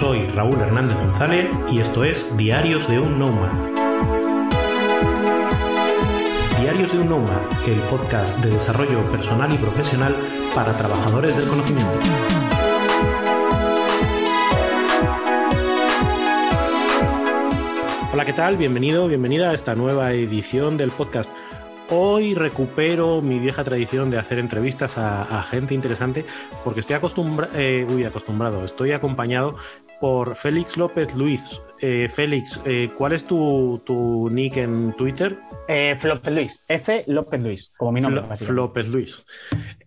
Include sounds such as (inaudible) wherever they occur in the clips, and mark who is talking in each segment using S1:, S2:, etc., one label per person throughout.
S1: Soy Raúl Hernández González y esto es Diarios de un Nomad. Diarios de un Nomad, el podcast de desarrollo personal y profesional para trabajadores del conocimiento. Hola, ¿qué tal? Bienvenido, bienvenida a esta nueva edición del podcast. Hoy recupero mi vieja tradición de hacer entrevistas a, gente interesante porque estoy eh, acostumbrado, estoy acompañado por Félix López Luis. Eh, Félix, eh, ¿cuál es tu, nick en Twitter?
S2: Eh, Luis, F López Luis, como mi nombre.
S1: López Luis.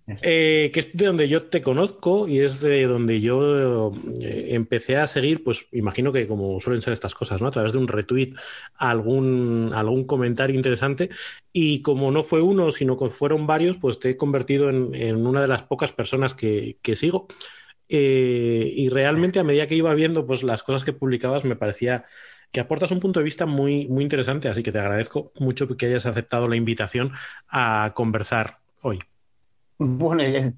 S1: que es de donde yo te conozco y es de donde yo empecé a seguir, pues imagino que como suelen ser estas cosas, ¿no? A través de un retweet, algún, algún comentario interesante. Y como no fue uno, sino que fueron varios, pues te he convertido en, una de las pocas personas que, que sigo. Eh, y realmente a medida que iba viendo pues, las cosas que publicabas, me parecía que aportas un punto de vista muy, muy interesante, así que te agradezco mucho que hayas aceptado la invitación a conversar hoy.
S2: Bueno, eh,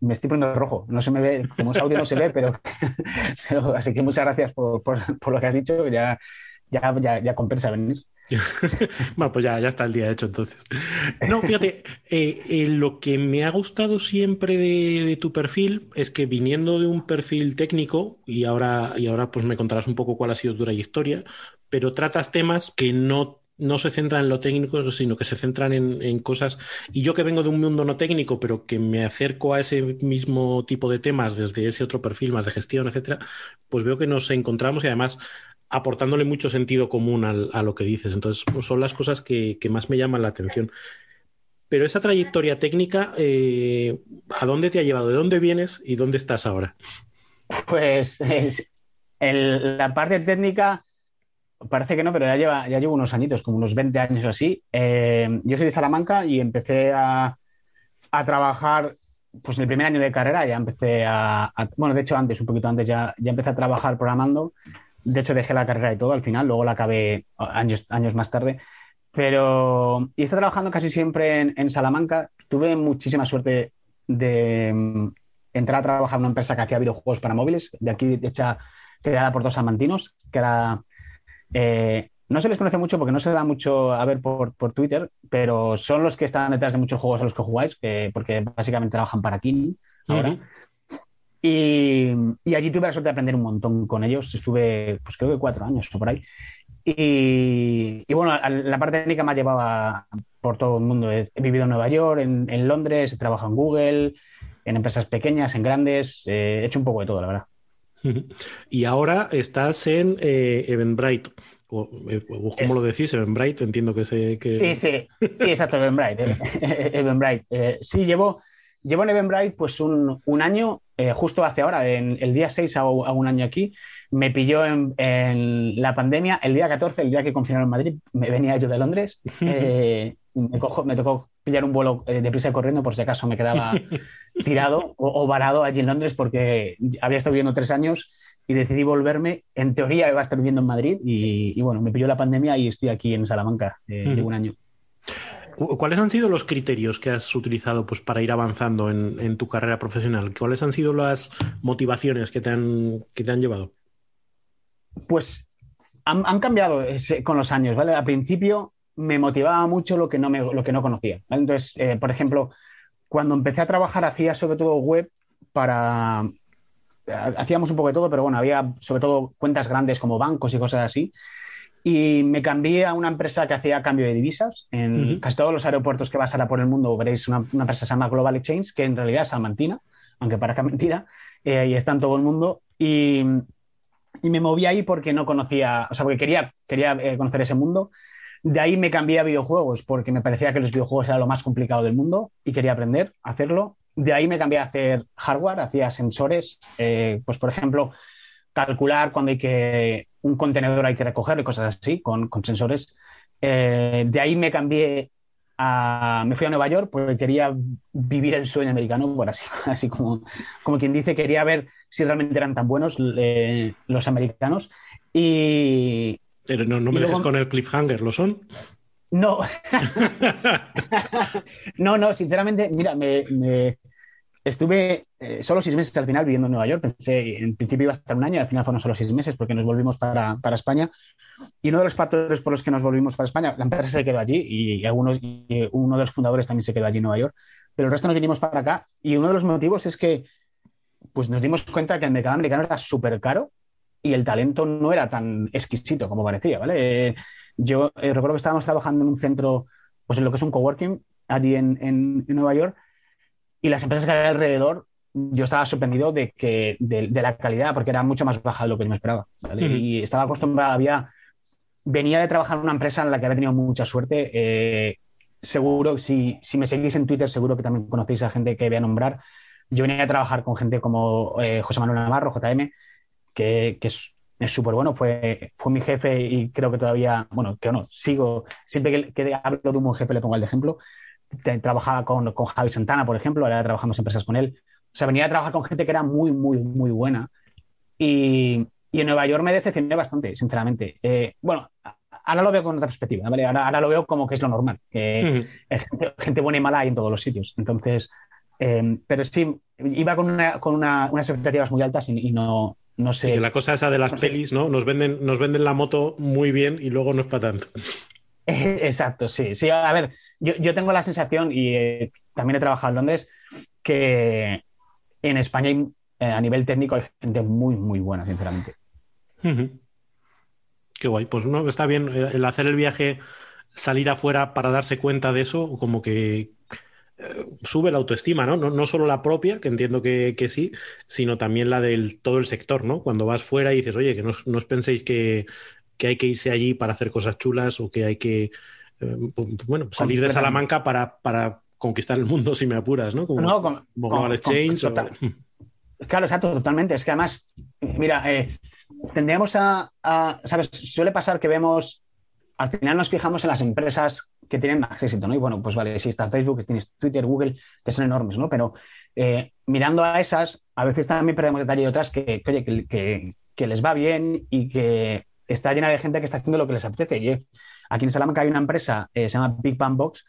S2: me, estoy poniendo rojo. No se me ve, como es audio no se ve, pero, (laughs) así que muchas gracias por, lo que has dicho. Ya, ya, ya, ya compensa venir. (laughs)
S1: bueno, pues ya, ya está el día hecho entonces. No, fíjate, (laughs) eh, eh, lo que me ha gustado siempre de, tu perfil es que viniendo de un perfil técnico, y ahora, y ahora pues me contarás un poco cuál ha sido tu trayectoria, pero tratas temas que no no se centran en lo técnico, sino que se centran en, en, cosas. Y yo que vengo de un mundo no técnico, pero que me acerco a ese mismo tipo de temas desde ese otro perfil más de gestión, etcétera, pues veo que nos encontramos y además aportándole mucho sentido común a lo que dices. Entonces, pues, son las cosas que, más me llaman la atención. Pero esa trayectoria técnica, eh, ¿a dónde te ha llevado? ¿De dónde vienes y dónde estás ahora?
S2: Pues la parte técnica parece que no, pero ya, lleva, ya llevo unos añitos, como unos 20 años o así. Eh, yo soy de Salamanca y empecé a, trabajar, pues en el primer año de carrera ya empecé a, bueno, de hecho antes, un poquito antes ya, ya empecé a trabajar programando de hecho, dejé la carrera y todo al final, luego la acabé años, años más tarde. Pero, y estoy trabajando casi siempre en, Salamanca. Tuve muchísima suerte de mm, entrar a trabajar en una empresa que hacía videojuegos para móviles, de aquí hecha, creada por dos samantinos, que. Eh, no se les conoce mucho porque no se da mucho a ver por, Twitter, pero son los que están detrás de muchos juegos a los que jugáis, porque básicamente trabajan para Kini ahora. Y, allí tuve la suerte de aprender un montón con ellos. Estuve, pues creo que cuatro años o por ahí. Y, bueno, la parte técnica me ha llevado por todo el mundo. He, vivido en Nueva York, en, Londres, he trabajado en Google, en empresas pequeñas, en grandes. Eh, he hecho un poco de todo, la verdad. (laughs)
S1: Y ahora estás en eh, Eventbrite. O, eh, ¿Cómo lo decís? Eventbrite, entiendo que sé que...
S2: Sí, sí, sí, exacto, Eventbrite. (laughs) Eventbrite. sí, llevo, llevo en Eventbrite pues un, un año eh, justo hace ahora, en el día 6 hago, un año aquí, me pilló en, la pandemia, el día 14, el día que confinaron en Madrid, me venía yo de Londres, (laughs) eh, me, me tocó pillar un vuelo eh, de prisa corriendo por si acaso me quedaba (laughs) tirado o, varado allí en Londres porque había estado viviendo tres años y decidí volverme. En teoría iba a estar viviendo en Madrid y, bueno, me pilló la pandemia y estoy aquí en Salamanca, de un año.
S1: ¿Cuáles han sido los criterios que has utilizado pues, para ir avanzando en, tu carrera profesional? ¿Cuáles han sido las motivaciones que te han, que te han llevado?
S2: Pues han, cambiado con los años, ¿vale? Al principio me motivaba mucho lo que no, me, lo que no conocía. Entonces, eh, por ejemplo, cuando empecé a trabajar hacía sobre todo web para... Hacíamos un poco de todo, pero bueno, había sobre todo cuentas grandes como bancos y cosas así. Y me cambié a una empresa que hacía cambio de divisas. En casi todos los aeropuertos que vas ahora por el mundo veréis una, empresa que se llama Global Exchange, que en realidad es salmantina, aunque parezca (laughs) mentira, eh, y está en todo el mundo. Y, y, me moví ahí porque no conocía, o sea, porque quería, quería eh, conocer ese mundo. De ahí me cambié a videojuegos porque me parecía que los videojuegos era lo más complicado del mundo y quería aprender a hacerlo. De ahí me cambié a hacer hardware, hacía sensores, eh, pues por ejemplo, calcular cuando hay que un contenedor hay que recoger y cosas así con, con sensores. Eh, de ahí me cambié a, me fui a Nueva York porque quería vivir el sueño americano, por así, (laughs) así como, como quien dice, quería ver si realmente eran tan buenos eh, los americanos. Y,
S1: pero no, me dejes con el cliffhanger, ¿lo son?
S2: No. (laughs) (laughs) no, no, sinceramente, mira, me, estuve eh, solo seis meses al final viviendo en Nueva York. Pensé, en principio iba a estar un año, al final fueron solo seis meses porque nos volvimos para, España. Y uno de los factores por los que nos volvimos para España, la empresa se quedó allí y, algunos, uno de los fundadores también se quedó allí en Nueva York, pero el resto nos vinimos para acá. Y uno de los motivos es que pues nos dimos cuenta que el mercado americano era súper caro y el talento no era tan exquisito como parecía, ¿vale? yo eh, recuerdo que estábamos trabajando en un centro, pues en lo que es un coworking, allí en, Nueva York, y las empresas que había alrededor, yo estaba sorprendido de, que, de, la calidad, porque era mucho más baja de lo que yo me esperaba, Y estaba acostumbrado, había, venía de trabajar en una empresa en la que había tenido mucha suerte, eh, seguro, si, si me seguís en Twitter, seguro que también conocéis a gente que voy a nombrar, yo venía a trabajar con gente como eh, José Manuel Navarro, JM, que, es súper bueno, fue, fue mi jefe y creo que todavía, bueno, que no, sigo, siempre que, hablo de un buen jefe le pongo el ejemplo. Trabajaba con, con Javi Santana, por ejemplo, ahora trabajamos en empresas con él. O sea, venía a trabajar con gente que era muy, muy, muy buena. Y, y en Nueva York me decepcioné bastante, sinceramente. Eh, bueno, ahora lo veo con otra perspectiva, ¿vale? Ahora, lo veo como que es lo normal, que gente, buena y mala hay en todos los sitios. Entonces, eh, pero sí, iba con, una, con una, unas expectativas muy altas y, no, no sé.
S1: la cosa esa de las pelis, ¿no? Nos venden, nos venden la moto muy bien y luego no es para tanto. (laughs)
S2: Exacto, sí. Sí, a ver, yo, tengo la sensación, y eh, también he trabajado en Londres, que en España eh, a nivel técnico hay gente muy, muy buena, sinceramente.
S1: Qué guay. Pues no, está bien eh, el hacer el viaje, salir afuera para darse cuenta de eso, como que, sube la autoestima, ¿no? ¿no? solo la propia, que entiendo que, sí, sino también la del todo el sector, ¿no? Cuando vas fuera y dices, oye, que no, os penséis que, hay que irse allí para hacer cosas chulas o que hay que, eh, bueno, salir de Salamanca para, para conquistar el mundo, si me apuras, ¿no? Como,
S2: no, Global Exchange. Claro, exacto, totalmente. Es que además, mira, eh, tendríamos a, ¿sabes? Suele pasar que vemos, al final nos fijamos en las empresas que tienen más éxito, ¿no? Y bueno, pues vale, si está Facebook, tienes Twitter, Google, que son enormes, ¿no? Pero eh, mirando a esas, a veces también perdemos detalle de otras que, que, que, les va bien y que está llena de gente que está haciendo lo que les apetece. Y aquí en Salamanca hay una empresa, eh, se llama Big Bang Box,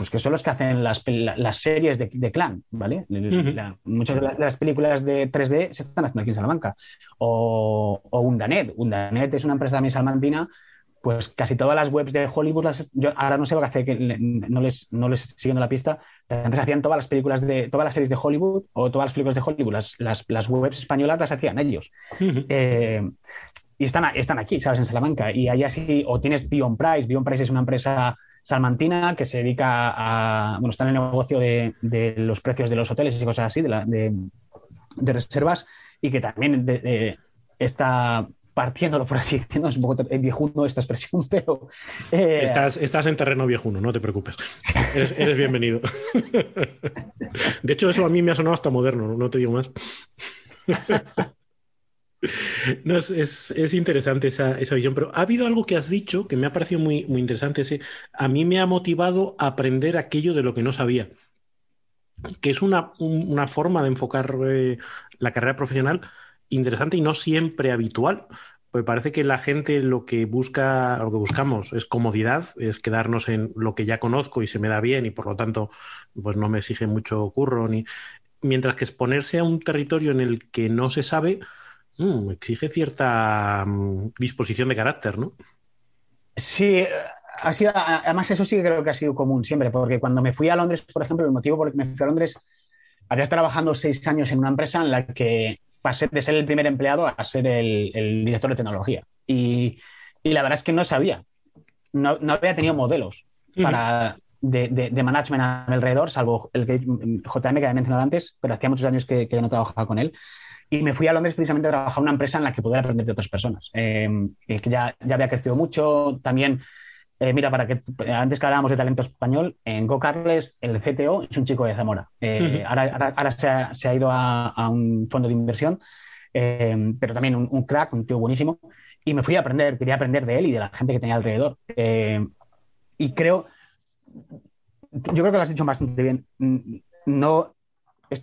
S2: pues que son los que hacen las, las series de, clan, ¿vale? muchas de, las películas de 3D se están haciendo aquí en Salamanca. O, o Undanet. Undanet es una empresa también salmantina pues casi todas las webs de Hollywood, yo ahora no sé lo que hace, que no les, no les siguiendo la pista, antes hacían todas las películas de, todas las series de Hollywood o todas las películas de Hollywood, las, las, webs españolas las hacían ellos. Eh, y están, están aquí, ¿sabes? En Salamanca. Y ahí así, o tienes Beyond Price, Beyond Price es una empresa salmantina que se dedica a, bueno, está en el negocio de, de los precios de los hoteles y cosas así, de, la, de, de reservas, y que también está partiéndolo por así decirlo, es un poco viejuno esta expresión, (laughs) pero...
S1: Eh, estás, estás, en terreno viejuno, no te preocupes. Eres, bienvenido. (laughs) De hecho, eso a mí me ha sonado hasta moderno, no te digo más. (laughs) No, es, interesante esa, visión, pero ha habido algo que has dicho que me ha parecido muy, muy interesante. A mí me ha motivado a aprender aquello de lo que no sabía, que es una, forma de enfocar eh, la carrera profesional interesante y no siempre habitual. Pues parece que la gente lo que busca, lo que buscamos es comodidad, es quedarnos en lo que ya conozco y se me da bien y por lo tanto pues no me exige mucho curro ni mientras que exponerse a un territorio en el que no se sabe mm, exige cierta mm, disposición de carácter, ¿no?
S2: Sí, ha sido, además eso sí que creo que ha sido común siempre, porque cuando me fui a Londres, por ejemplo, el motivo por el que me fui a Londres, había trabajando seis años en una empresa en la que pasé de ser el primer empleado a ser el, director de tecnología. Y, la verdad es que no sabía, no, había tenido modelos para, de, management alrededor, salvo el que, JM que había mencionado antes, pero hacía muchos años que, que no trabajaba con él. Y me fui a Londres precisamente a trabajar en una empresa en la que pudiera aprender de otras personas, em, que ya, ya había crecido mucho. También eh, mira, para que antes que hablábamos de talento español, en GoCarles el CTO es un chico de Zamora. Eh, ahora, se, ha, ido a, un fondo de inversión, eh, pero también un, crack, un tío buenísimo. Y me fui a aprender, quería aprender de él y de la gente que tenía alrededor. y creo, yo creo que lo has dicho bastante bien. No,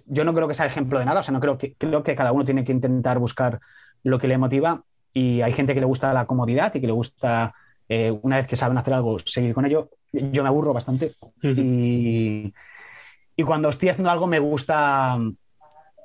S2: yo no creo que sea ejemplo de nada, o sea, no creo que, creo que cada uno tiene que intentar buscar lo que le motiva y hay gente que le gusta la comodidad y que le gusta eh, una vez que saben hacer algo, seguir con ello. Yo me aburro bastante. y, cuando estoy haciendo algo me gusta,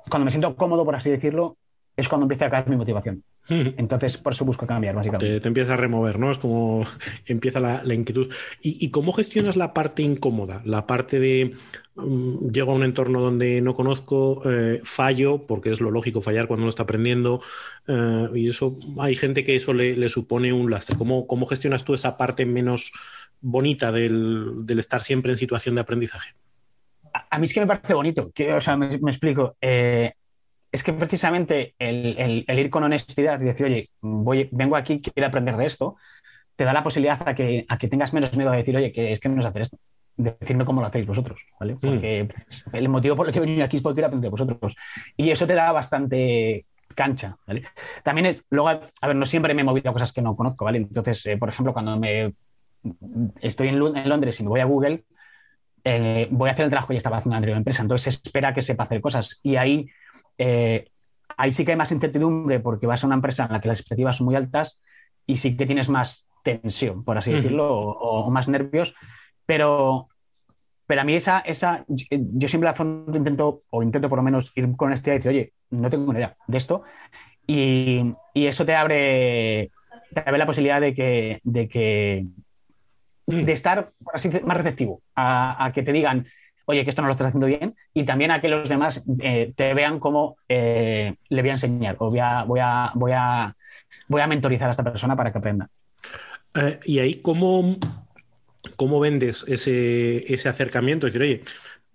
S2: cuando me siento cómodo, por así decirlo, es cuando empieza a caer mi motivación. Entonces, por eso busco cambiar, básicamente.
S1: Te, empieza a remover, ¿no? Es como (laughs) empieza la, inquietud. ¿Y, cómo gestionas la parte incómoda? La parte de mm, llego a un entorno donde no conozco, eh, fallo, porque es lo lógico fallar cuando uno está aprendiendo, eh, y eso hay gente que eso le, supone un lastre. ¿Cómo, ¿Cómo, gestionas tú esa parte menos bonita del, estar siempre en situación de aprendizaje?
S2: A, mí es que me parece bonito, que, o sea, me, explico. Eh, es que precisamente el, ir con honestidad y decir, oye, voy, vengo aquí, quiero aprender de esto, te da la posibilidad a que, a que tengas menos miedo a decir, oye, que es que no hacer esto. Decirme cómo lo hacéis vosotros, ¿vale? Mm. Porque el motivo por el que he venido aquí es porque quiero aprender de vosotros. Y eso te da bastante cancha, ¿vale? También es, luego, a ver, no siempre me he movido a cosas que no conozco, ¿vale? Entonces, eh, por ejemplo, cuando me estoy en, Londres y me voy a Google, eh, voy a hacer el trabajo que ya estaba haciendo en la anterior empresa, entonces se espera que sepa hacer cosas. Y ahí eh, ahí sí que hay más incertidumbre porque vas a una empresa en la que las expectativas son muy altas y sí que tienes más tensión, por así decirlo, o, más nervios, pero, pero a mí esa, esa, yo siempre la fondo intento, o intento por lo menos ir con este y decir, oye, no tengo ni idea de esto, y, eso te abre, te abre la posibilidad de que, de que, de estar, así, más receptivo a que te digan, oye, que esto no lo estás haciendo bien, y también a que los demás eh, te vean como eh, le voy a enseñar o voy a, voy, a, voy, a, voy a mentorizar a esta persona para que aprenda.
S1: Eh, y ahí, ¿cómo, cómo vendes ese, ese acercamiento? Es decir, oye,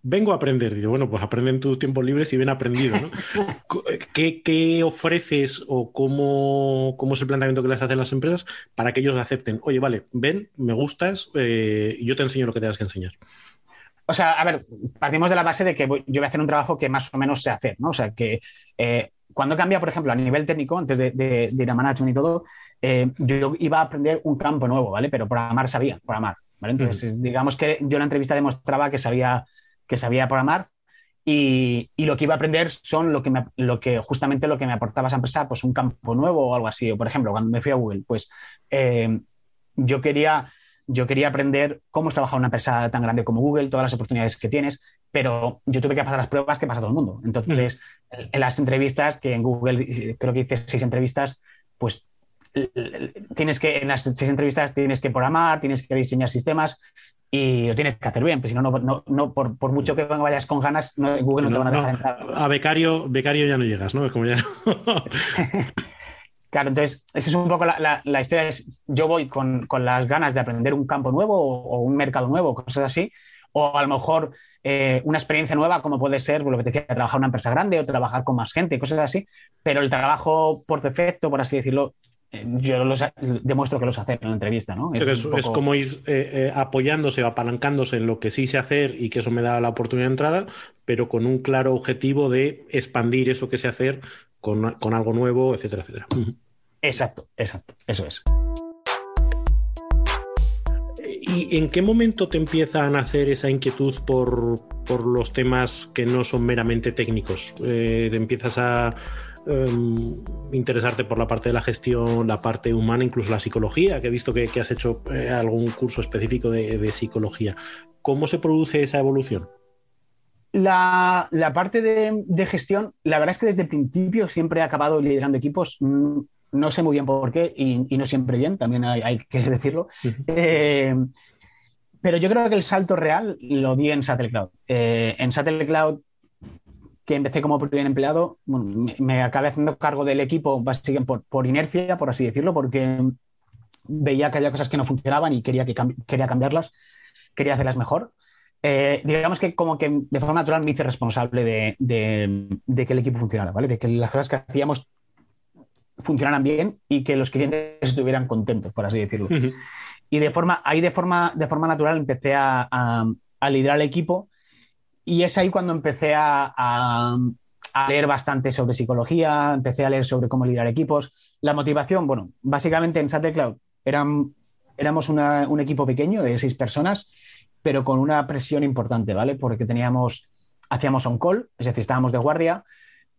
S1: vengo a aprender. Digo, bueno, pues aprende en tus tiempos libres y bien aprendido, ¿no? (laughs) ¿Qué, ofreces o cómo, cómo, es el planteamiento que les hacen las empresas para que ellos acepten? Oye, vale, ven, me gustas, yo te enseño lo que tengas que enseñar.
S2: O sea, a ver, partimos de la base de que yo voy a hacer un trabajo que más o menos sé hacer, ¿no? O sea, que eh, cuando cambia, por ejemplo, a nivel técnico, antes de, ir a management y todo, eh, yo iba a aprender un campo nuevo, ¿vale? Pero programar sabía, programar, ¿vale? Entonces, digamos que yo en la entrevista demostraba que sabía, que sabía programar y, lo que iba a aprender son lo que, lo que justamente lo que me aportaba esa empresa, pues un campo nuevo o algo así. O, por ejemplo, cuando me fui a Google, pues eh, yo quería yo quería aprender cómo es trabajar una empresa tan grande como Google, todas las oportunidades que tienes, pero yo tuve que pasar las pruebas que pasa todo el mundo. Entonces, en las entrevistas, que en Google creo que hice seis entrevistas, pues tienes que, en las seis entrevistas tienes que programar, tienes que diseñar sistemas y lo tienes que hacer bien, pues si no, no, no por, por, mucho que vayas con ganas, Google no, te van a dejar entrar.
S1: A becario, becario ya no llegas, ¿no? Como ya (laughs)
S2: Claro, entonces, esa es un poco la, la, historia. Es, yo voy con, con, las ganas de aprender un campo nuevo o, un mercado nuevo, cosas así, o a lo mejor eh, una experiencia nueva, como puede ser lo que te decía, trabajar en una empresa grande o trabajar con más gente, cosas así, pero el trabajo por defecto, por así decirlo, eh, yo los, demuestro que los hacer en la entrevista, ¿no?
S1: Es, es, como ir eh, apoyándose o apalancándose en lo que sí sé hacer y que eso me da la oportunidad de entrada, pero con un claro objetivo de expandir eso que sé hacer con, algo nuevo, etcétera, etcétera.
S2: Exacto, exacto, eso es.
S1: ¿Y en qué momento te empieza a nacer esa inquietud por, los temas que no son meramente técnicos? Eh, ¿Te empiezas a em, interesarte por la parte de la gestión, la parte humana, incluso la psicología? Que he visto que, has hecho eh, algún curso específico de, psicología. ¿Cómo se produce esa evolución?
S2: La, parte de, gestión, la verdad es que desde el principio siempre he acabado liderando equipos. Mm, no sé muy bien por qué y, no siempre bien, también hay, que (laughs) decirlo. Eh, pero yo creo que el salto real lo di en Satellite Cloud. Eh, en Satellite Cloud, que empecé como primer empleado, me, acabé haciendo cargo del equipo básicamente por, por, inercia, por así decirlo, porque veía que había cosas que no funcionaban y quería, que quería cambiarlas, quería hacerlas mejor. Eh, digamos que como que de forma natural me hice responsable de, que el equipo funcionara, ¿vale? De que las cosas que hacíamos funcionaran bien y que los clientes estuvieran contentos, por así decirlo. y de forma, ahí de forma, de forma natural empecé a, a, liderar el equipo y es ahí cuando empecé a, a, leer bastante sobre psicología, empecé a leer sobre cómo liderar equipos. La motivación, bueno, básicamente en SattelCloud eran, éramos un equipo pequeño de seis personas, pero con una presión importante, ¿vale? Porque teníamos, hacíamos on-call, es decir, estábamos de guardia,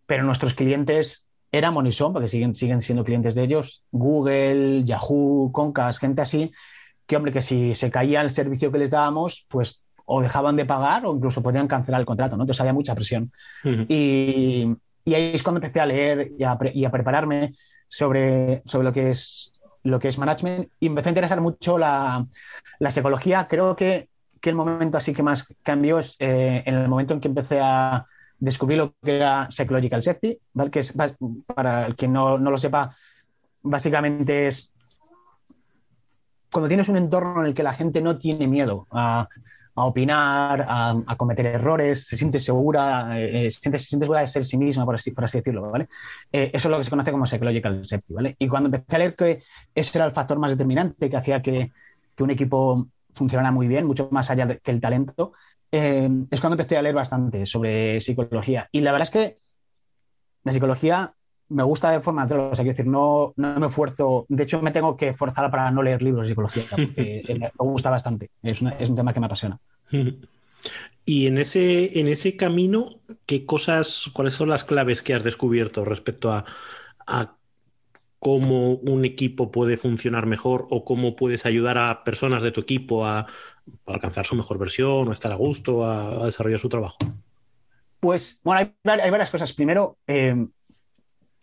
S2: pero nuestros clientes eran Monison, porque siguen, siguen siendo clientes de ellos, Google, Yahoo, Concast, gente así, que hombre, que si se caía el servicio que les dábamos, pues o dejaban de pagar o incluso podían cancelar el contrato, ¿no? Entonces había mucha presión. y, ahí es cuando empecé a leer y a, prepararme sobre, sobre lo, que es, lo que es management y empecé a interesar mucho la, psicología. Creo que, el momento así que más cambió es eh, en el momento en que empecé a descubrir lo que era Psychological Safety, ¿vale? que es, para el que no, no lo sepa, básicamente es cuando tienes un entorno en el que la gente no tiene miedo a, opinar, a, cometer errores, se siente segura, eh, eh, se, siente, segura de ser sí misma, por así, por así decirlo, ¿vale? Eh, eso es lo que se conoce como psychological safety, ¿vale? Y cuando empecé a leer que ese era el factor más determinante que hacía que, un equipo funcionara muy bien, mucho más allá que el talento, es cuando empecé a leer bastante sobre psicología. Y la verdad es que la psicología me gusta de forma natural, o quiero decir, no, no me esfuerzo, de hecho me tengo que forzar para no leer libros de psicología, (laughs) me gusta bastante, es, un tema que me apasiona. (laughs)
S1: Y en ese, en ese camino, ¿qué cosas, cuáles son las claves que has descubierto respecto a, cómo un equipo puede funcionar mejor o cómo puedes ayudar a personas de tu equipo a, alcanzar su mejor versión, a estar a gusto, a, desarrollar su trabajo?
S2: Pues, bueno, hay, hay varias cosas. Primero, eh,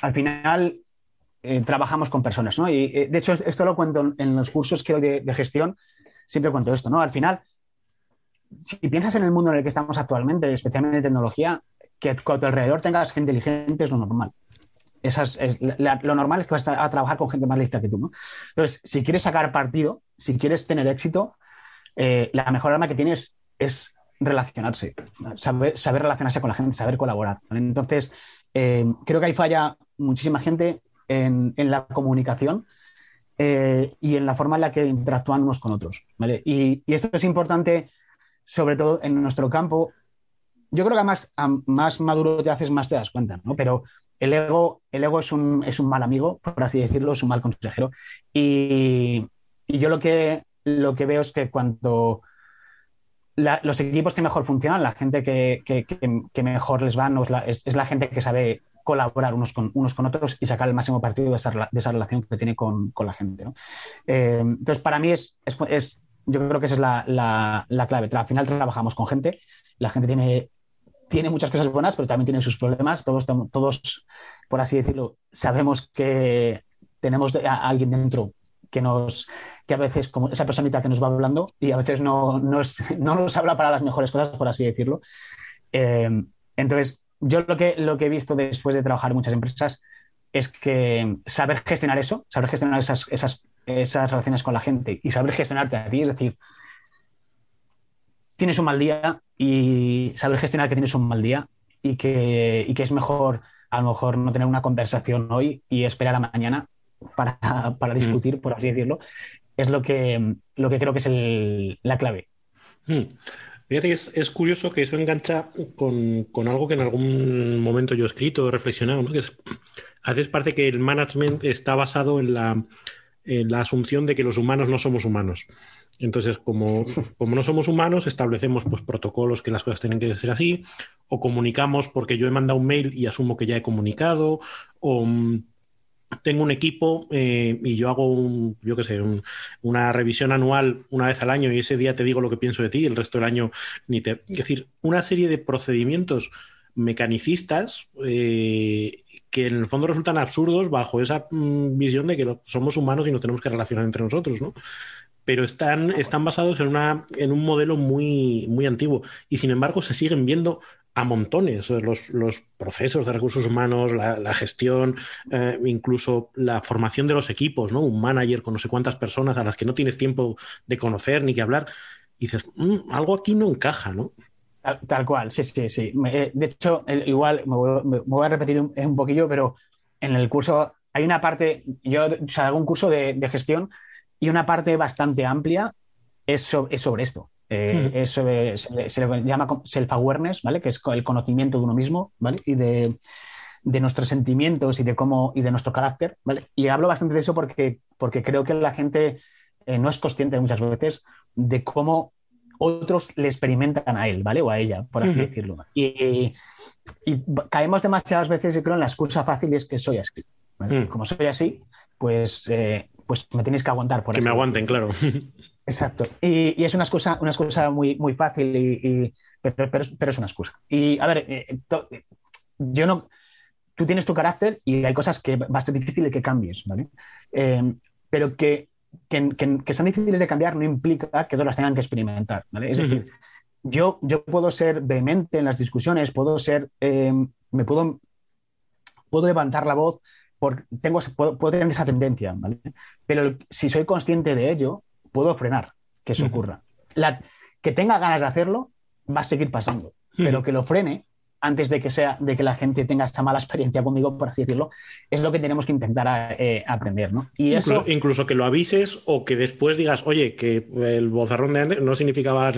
S2: al final eh, trabajamos con personas, ¿no? Y eh, de hecho, esto lo cuento en los cursos que de, de, gestión, siempre cuento esto, ¿no? Al final, si piensas en el mundo en el que estamos actualmente, especialmente en tecnología, que a tu alrededor tengas gente inteligente es lo normal. Es, lo normal es que vas a, trabajar con gente más lista que tú, ¿no? Entonces, si quieres sacar partido, si quieres tener éxito, eh, la mejor arma que tienes es relacionarse, saber, relacionarse con la gente, saber colaborar. Entonces, creo que ahí falla muchísima gente en, la comunicación eh, y en la forma en la que interactúan unos con otros. Y, esto es importante, sobre todo en nuestro campo. Yo creo que más, más maduro te haces, más te das cuenta, ¿no? Pero el ego, el ego es, un, es un mal amigo, por así decirlo, es un mal consejero. Y, yo lo que, lo que veo es que cuando los equipos que mejor funcionan, la gente que, que, mejor les va, es, es, la gente que sabe colaborar unos con, unos con otros y sacar el máximo partido de esa, de esa relación que tiene con, con la gente. ¿no? Eh, entonces, para mí es, es, yo creo que esa es la, la, la, clave. Al final trabajamos con gente, la gente tiene, tiene muchas cosas buenas, pero también tiene sus problemas. Todos, todos por así decirlo, sabemos que tenemos a alguien dentro que nos que a veces como esa personita que nos va hablando y a veces no, no, no nos habla para las mejores cosas, por así decirlo. Eh, entonces, yo lo que, lo que he visto después de trabajar en muchas empresas es que saber gestionar eso, saber gestionar esas, esas, esas relaciones con la gente y saber gestionarte a ti, es decir, tienes un mal día y saber gestionar que tienes un mal día y que, y que es mejor a lo mejor no tener una conversación hoy y esperar a mañana para, (laughs) para mm. discutir, por así decirlo, es lo que, lo que creo que es el, la clave.
S1: Mm. Fíjate que es, curioso que eso engancha con, algo que en algún momento yo he escrito, he reflexionado, ¿no? que a veces parece que el management está basado en la, la asunción de que los humanos no somos humanos. Entonces, como, como no somos humanos, establecemos pues, protocolos que las cosas tienen que ser así, o comunicamos porque yo he mandado un mail y asumo que ya he comunicado, o mm, tengo un equipo eh, y yo hago un, yo qué sé, una revisión anual una vez al año y ese día te digo lo que pienso de ti el resto del año ni te... Es decir, una serie de procedimientos mecanicistas eh, que en el fondo resultan absurdos bajo esa mm, visión de que somos humanos y nos tenemos que relacionar entre nosotros, ¿no? Pero están, están basados en, una, en un modelo muy, muy antiguo y sin embargo se siguen viendo a montones los, los, procesos de recursos humanos, la, gestión, eh, incluso la formación de los equipos, ¿no? Un manager con no sé cuántas personas a las que no tienes tiempo de conocer ni que hablar. Y dices, mm, algo aquí no encaja, ¿no?
S2: Tal, cual, sí, sí, sí. Eh, de hecho, igual me voy, a repetir un, poquillo, pero en el curso hay una parte, yo o hago un curso de, gestión y una parte bastante amplia es, sobre esto. Eh, se, le, llama self-awareness, ¿vale? Que es el conocimiento de uno mismo, ¿vale? Y de, nuestros sentimientos y de cómo y de nuestro carácter, ¿vale? Y hablo bastante de eso porque, porque creo que la gente eh, no es consciente muchas veces de cómo otros le experimentan a él, ¿vale? O a ella, por así decirlo. Y, caemos demasiadas veces, yo creo, en la excusa fácil es que soy así. Mm. Como soy así, pues, eh, pues me tenéis que aguantar. Por
S1: que me aguanten, claro. (laughs)
S2: Exacto. Y, es una excusa, una excusa muy, muy fácil, y, pero, es una excusa. Y a ver, eh, yo no. Tú tienes tu carácter y hay cosas que va a ser difícil que cambies, ¿vale? Eh, pero que, que, sean difíciles de cambiar no implica que todos las tengan que experimentar, ¿vale? Es decir, yo, yo puedo ser vehemente en las discusiones, puedo ser. Eh, me puedo, puedo levantar la voz tengo, puedo, tener esa tendencia, ¿vale? Pero si soy consciente de ello, puedo frenar que eso ocurra. La, que tenga ganas de hacerlo, va a seguir pasando, pero que lo frene antes de que sea de que la gente tenga esta mala experiencia conmigo, por así decirlo, es lo que tenemos que intentar eh, aprender, ¿no?
S1: Y incluso, eso... incluso que lo avises o que después digas, oye, que el bozarrón de antes no significaba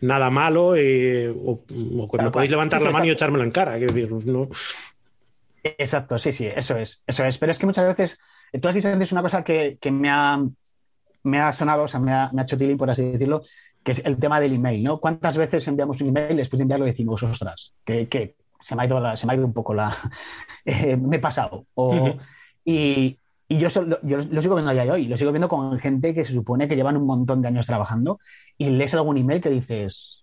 S1: nada malo eh, o, que me podéis levantar la mano y echármelo en cara, es decir, no.
S2: Exacto, sí, sí, eso es, eso es. Pero es que muchas veces, tú has dicho antes una cosa que, me, ha, me ha sonado, o sea, me ha, hecho tilín, por así decirlo, que es el tema del email, ¿no? ¿Cuántas veces enviamos un email y después de enviarlo decimos, ostras, que, se, me ha ido se me ha ido un poco la... (laughs) Eh, me he pasado. y, yo, yo, lo sigo viendo a día de hoy, lo sigo viendo con gente que se supone que llevan un montón de años trabajando y lees algún email que dices,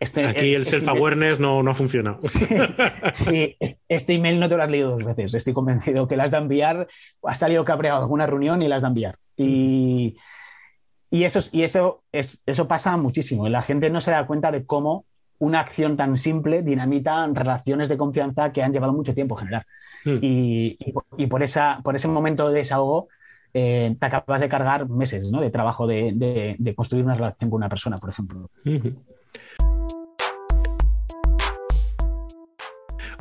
S1: este, Aquí el self-awareness no, no ha funcionado. (laughs)
S2: Sí, este email no te lo has leído dos veces. Estoy convencido que las de enviar, has salido cabreado a alguna reunión y las de enviar. Y, y, eso, y eso, es, eso pasa muchísimo. La gente no se da cuenta de cómo una acción tan simple dinamita relaciones de confianza que han llevado mucho tiempo generar. Hmm. Y, y, por, esa, por ese momento de desahogo eh, te acabas de cargar meses ¿no? de trabajo de, de, de, construir una relación con una persona, por ejemplo.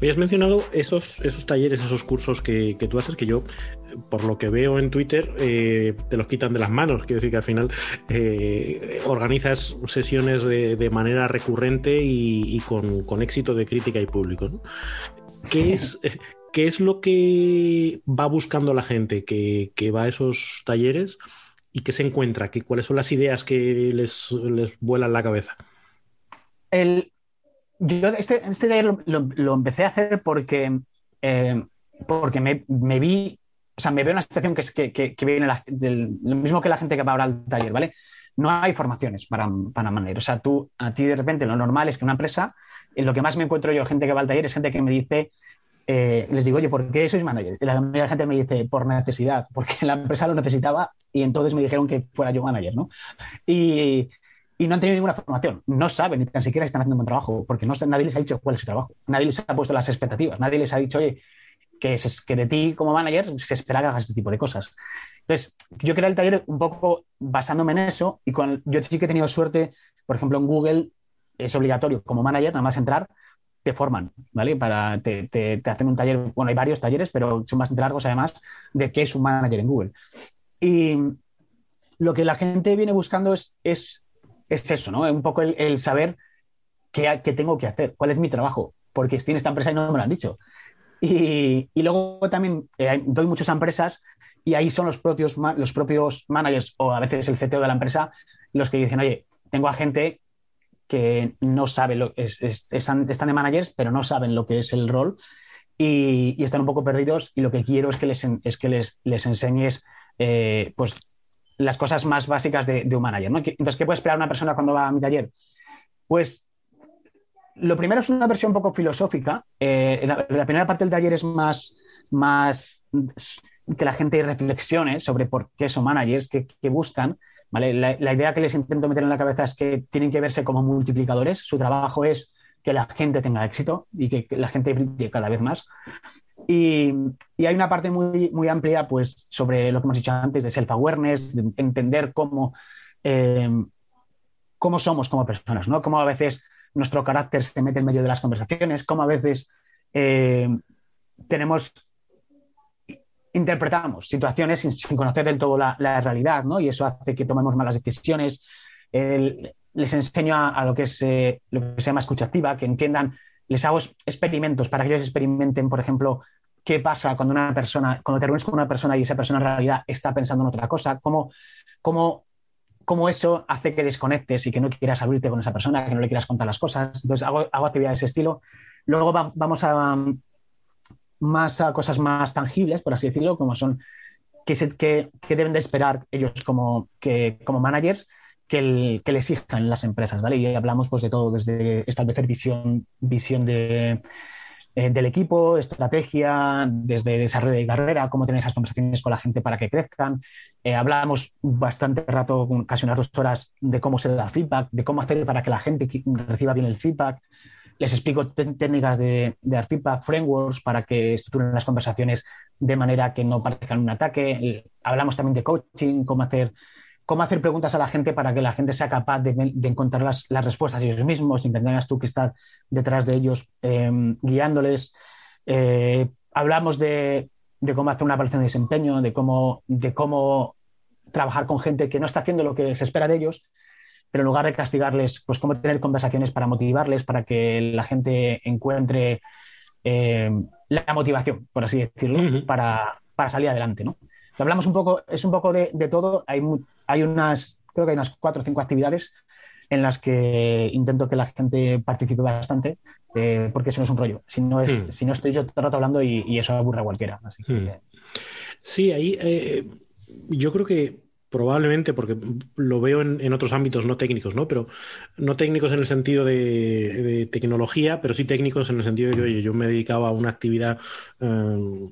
S1: Hoy has mencionado esos, esos talleres, esos cursos que, tú haces, que yo, por lo que veo en Twitter, eh, te los quitan de las manos. Quiero decir que al final eh, organizas sesiones de, manera recurrente y, con, éxito de crítica y público. ¿Qué, es, ¿Qué es lo que va buscando la gente que, va a esos talleres y qué se encuentra? ¿Cuáles son las ideas que les, les vuelan la cabeza?
S2: El, yo este, este taller lo, empecé a hacer porque, eh, porque me, vi, o sea, me veo una situación que, que, que viene del, lo mismo que la gente que va ahora al taller, ¿vale? No hay formaciones para, para manager. O sea, tú, a ti de repente lo normal es que una empresa, lo que más me encuentro yo, gente que va al taller, es gente que me dice, eh, les digo, oye, ¿por qué sois manager? Y la la gente me dice, por necesidad, porque (laughs) la empresa lo necesitaba y entonces me dijeron que fuera yo manager, ¿no? Y, y no han tenido ninguna formación. No saben ni tan siquiera están haciendo un buen trabajo, porque nadie les ha dicho cuál es su trabajo. Nadie les ha puesto las expectativas. Nadie les ha dicho, oye, que, que de ti como manager se espera que hagas este tipo de cosas. Entonces, yo quería el taller un poco basándome en eso y con, yo sí que he tenido suerte, por ejemplo, en Google es obligatorio como manager, nada más entrar, te forman, ¿vale? Para, te, te, hacen un taller, bueno, hay varios talleres, pero son bastante largos además, de qué es un manager en Google. Y lo que la gente viene buscando es es eso, ¿no? Un poco el, saber qué, tengo que hacer, cuál es mi trabajo, porque estoy en esta empresa y no me lo han dicho. Y, luego también eh, doy muchas empresas y ahí son los propios, los propios managers o a veces el CTO de la empresa los que dicen, oye, tengo a gente que no sabe lo es, están, de managers, pero no saben lo que es el rol y, están un poco perdidos y lo que quiero es que les, es que les, les enseñes eh, pues las cosas más básicas de, un manager. ¿no? Entonces, ¿qué puede esperar una persona cuando va a mi taller? Pues lo primero es una versión un poco filosófica. Eh, la, primera parte del taller es más, más que la gente reflexione sobre por qué son managers, qué, buscan. ¿vale? La, idea que les intento meter en la cabeza es que tienen que verse como multiplicadores. Su trabajo es que la gente tenga éxito y que, que la gente brille cada vez más. Y, hay una parte muy, muy amplia pues, sobre lo que hemos dicho antes de self-awareness, de entender cómo, eh, cómo somos como personas, ¿no? Cómo a veces nuestro carácter se mete en medio de las conversaciones, cómo a veces eh, tenemos interpretamos situaciones sin, conocer del todo la, realidad, ¿no? Y eso hace que tomemos malas decisiones. les enseño a, lo, que es, eh, lo que se llama escucha activa, que entiendan, les hago experimentos para que ellos experimenten, por ejemplo, qué pasa cuando una persona, cuando te con una persona y esa persona en realidad está pensando en otra cosa, cómo, cómo, cómo eso hace que desconectes y que no quieras abrirte con esa persona, que no le quieras contar las cosas. Entonces hago, hago actividades de ese estilo. Luego vamos a, más cosas más tangibles, por así decirlo, como son que, que, deben de esperar ellos como, que, como managers que, que les exijan las empresas, ¿vale? Y hablamos pues de todo, desde establecer visión, visión de, eh, del equipo, estrategia, desde desarrollo de carrera, cómo tener esas conversaciones con la gente para que crezcan. Eh, hablamos bastante rato, casi unas dos horas, de cómo se da feedback, de cómo hacer para que la gente reciba bien el feedback les explico técnicas de, de feedback, frameworks para que estructuren las conversaciones de manera que no parezcan un ataque. Hablamos también de coaching, cómo hacer, cómo hacer preguntas a la gente para que la gente sea capaz de, encontrar las, respuestas ellos mismos, sin que tengas tú que estar detrás de ellos em, guiándoles. Eh, hablamos de, cómo hacer una evaluación de desempeño, de cómo, de cómo trabajar con gente que no está haciendo lo que se espera de ellos pero en lugar de castigarles, pues cómo tener conversaciones para motivarles, para que la gente encuentre eh, la motivación, por así decirlo, para, salir adelante, ¿no? Hablamos un poco, es un poco de, todo, hay, hay unas, creo que hay unas cuatro o cinco actividades en las que intento que la gente participe bastante, eh, porque eso no es un rollo. Si no, es, hmm. si no estoy yo todo el rato hablando y, eso aburre a cualquiera. Hmm.
S1: Sí, ahí eh, yo creo que probablemente, porque lo veo en, otros ámbitos no técnicos, ¿no? Pero no técnicos en el sentido de, tecnología, pero sí técnicos en el sentido de que, oye, yo me dedicaba a una actividad eh,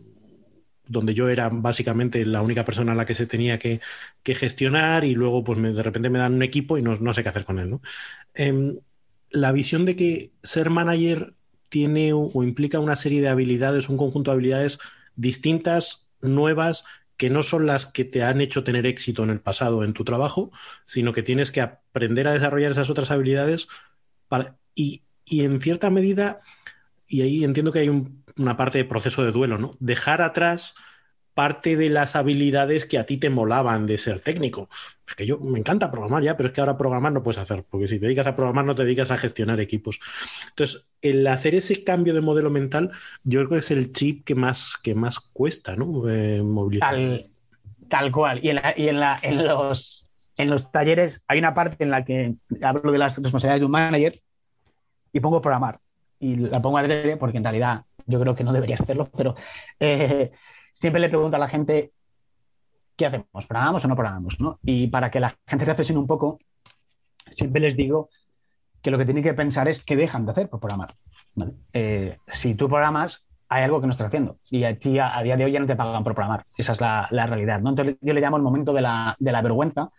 S1: donde yo era básicamente la única persona a la que se tenía que, gestionar y luego, pues de repente me dan un equipo y no, sé qué hacer con él, ¿no? Em, la visión de que ser manager tiene o implica una serie de habilidades, un conjunto de habilidades distintas, nuevas que no son las que te han hecho tener éxito en el pasado en tu trabajo, sino que tienes que aprender a desarrollar esas otras habilidades y, en cierta medida, y ahí entiendo que hay una parte de proceso de duelo, ¿no? Dejar atrás parte de las habilidades que a ti te molaban de ser técnico. Es que yo me encanta programar ya, pero es que ahora programar no puedes hacer, porque si te dedicas a programar no te dedicas a gestionar equipos. Entonces, el hacer ese cambio de modelo mental, yo creo que es el chip que más, que más cuesta, ¿no? Eh,
S2: movilizar. Tal, cual. Y, en, en, los, en los talleres hay una parte en la que hablo de las responsabilidades de un manager y pongo programar. Y la pongo adrede porque en realidad yo creo que no deberías hacerlo, pero eh, siempre le pregunto a la gente, ¿qué hacemos? ¿Programamos o no programamos? ¿no? Y para que la gente reflexione un poco, siempre les digo que lo que tienen que pensar es qué dejan de hacer por programar. Eh, si tú programas, hay algo que no estás haciendo. Y a ti a, día de hoy ya no te pagan por programar. Esa es la, realidad. ¿no? Entonces yo le llamo el momento de la, vergüenza.